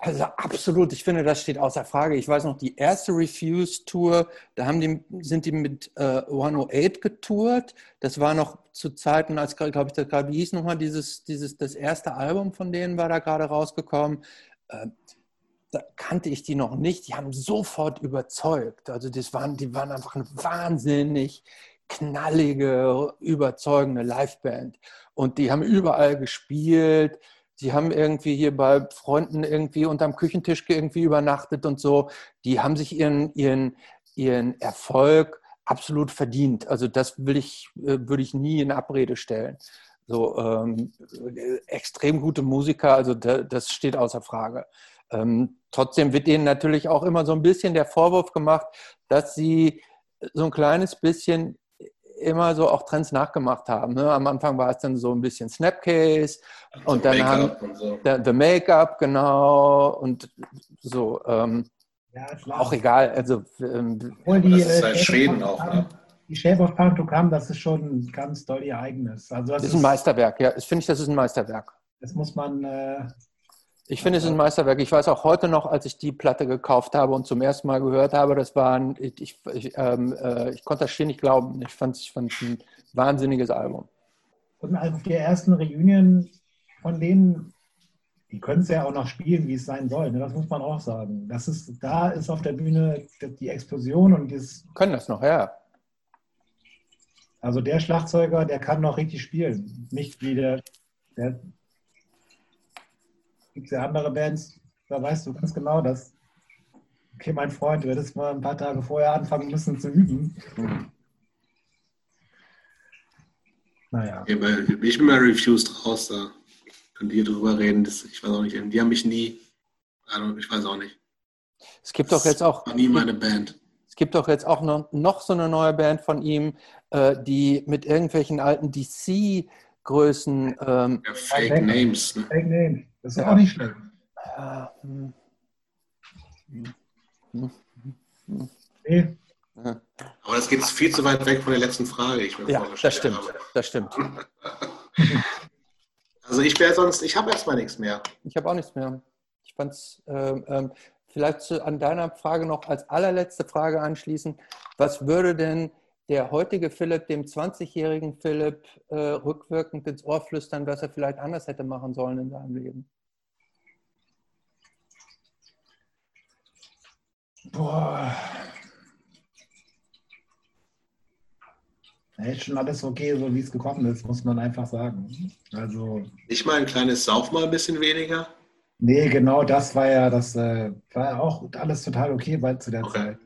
also absolut, ich finde, das steht außer Frage. Ich weiß noch, die erste Refuse-Tour, da haben die, sind die mit äh, 108 getourt. Das war noch zu Zeiten, als, glaube ich, das gerade, hieß nochmal, dieses, dieses, das erste Album von denen war da gerade rausgekommen. Äh, da kannte ich die noch nicht, die haben sofort überzeugt. Also das waren, die waren einfach wahnsinnig knallige, überzeugende Liveband. Und die haben überall gespielt. Die haben irgendwie hier bei Freunden irgendwie unterm Küchentisch irgendwie übernachtet und so. Die haben sich ihren, ihren, ihren Erfolg absolut verdient. Also das will ich, äh, würde ich nie in Abrede stellen. So ähm, extrem gute Musiker, also das steht außer Frage. Ähm, trotzdem wird ihnen natürlich auch immer so ein bisschen der Vorwurf gemacht, dass sie so ein kleines bisschen immer so auch Trends nachgemacht haben. Ne? Am Anfang war es dann so ein bisschen Snapcase und so dann haben und so. der, Make-up, genau, und so. Ähm, ja, auch egal. Also, ähm, die, das ist halt Schweden auch, ne? Die Shape of Punk to Come, das ist schon ganz doll ihr eigenes. Also das, das ist ein Meisterwerk, ja. Ich finde, das ist ein Meisterwerk. Das muss man, äh, ich finde, es ist ein Meisterwerk. Ich weiß auch heute noch, als ich die Platte gekauft habe und zum ersten Mal gehört habe, das war ein, ich, ich, ähm, äh, ich konnte das schier nicht glauben. Ich fand es ich ein wahnsinniges Album. Und auf der ersten Reunion von denen, die können es ja auch noch spielen, wie es sein soll. Ne? Das muss man auch sagen. Das ist, da ist auf der Bühne die Explosion und das. Können das noch, ja. Also der Schlagzeuger, der kann noch richtig spielen. Nicht wie der, der gibt es ja andere Bands, da weißt du ganz genau, dass, okay, mein Freund, du hättest mal ein paar Tage vorher anfangen müssen zu üben. Mhm. Naja. Ja, ich bin mal refused raus, da könnt ihr drüber reden. Das, ich weiß auch nicht, die haben mich nie, also ich weiß auch nicht. Es gibt doch jetzt auch. War nie meine Band. Es gibt doch jetzt auch noch, noch so eine neue Band von ihm, äh, die mit irgendwelchen alten DC-Größen. Ähm, ja, Fake Names. Ne? Fake Names. Das ist ja auch nicht schlecht. Nee. Aber das geht viel zu weit weg von der letzten Frage. Ich ja, das stimmt. Habe. Das stimmt. Also ich wäre sonst, ich habe erstmal nichts mehr. Ich habe auch nichts mehr. Ich fand es ähm, ähm, vielleicht zu, an deiner Frage noch als allerletzte Frage anschließen. Was würde denn der heutige Philipp dem 20-jährigen Philipp äh, rückwirkend ins Ohr flüstern, was er vielleicht anders hätte machen sollen in seinem Leben? Boah. Ja, ist schon alles okay, so wie es gekommen ist, muss man einfach sagen. Also. Nicht mal ein kleines Sauf mal ein bisschen weniger? Nee, genau das war ja, das äh, war ja auch alles total okay bei, zu der okay. Zeit.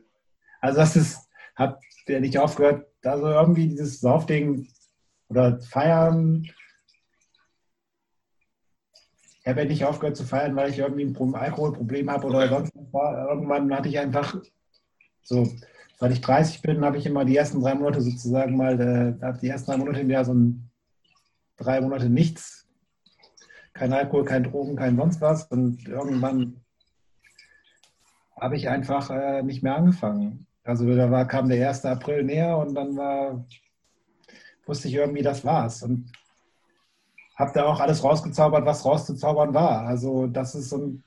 Also das ist, hat der nicht aufgehört, also irgendwie dieses Saufding oder Feiern. Ich habe ja nicht aufgehört zu feiern, weil ich irgendwie ein Alkoholproblem habe oder sonst was. Irgendwann hatte ich einfach so, seit ich 30 bin, habe ich immer die ersten drei Monate sozusagen mal, äh, die ersten drei Monate im Jahr so ein drei Monate nichts. Kein Alkohol, kein Drogen, kein sonst was. Und irgendwann habe ich einfach äh, nicht mehr angefangen. Also da war, kam der 1. April näher und dann war, wusste ich irgendwie, das war's. Und habe da auch alles rausgezaubert, was rauszuzaubern war. Also das ist so ein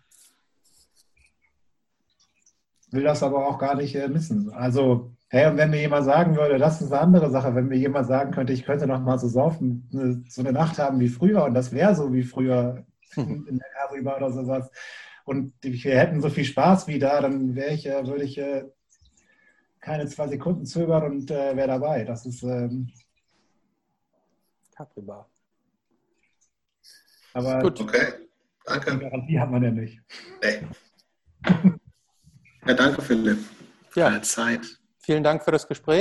will das aber auch gar nicht äh, missen. Also, hey, und wenn mir jemand sagen würde, das ist eine andere Sache, wenn mir jemand sagen könnte, ich könnte noch mal so saufen, eine, so eine Nacht haben wie früher und das wäre so wie früher in der Darüber oder sowas und wir hätten so viel Spaß wie da, dann wäre ich, äh, würde ich äh, keine zwei Sekunden zögern und äh, wäre dabei. Das ist ähm, Capri-Bar. Aber Gut, okay. Danke. Garantie hat man ja nicht. Nee. Ja, danke, Philipp. Ja. Zeit. Vielen Dank für das Gespräch.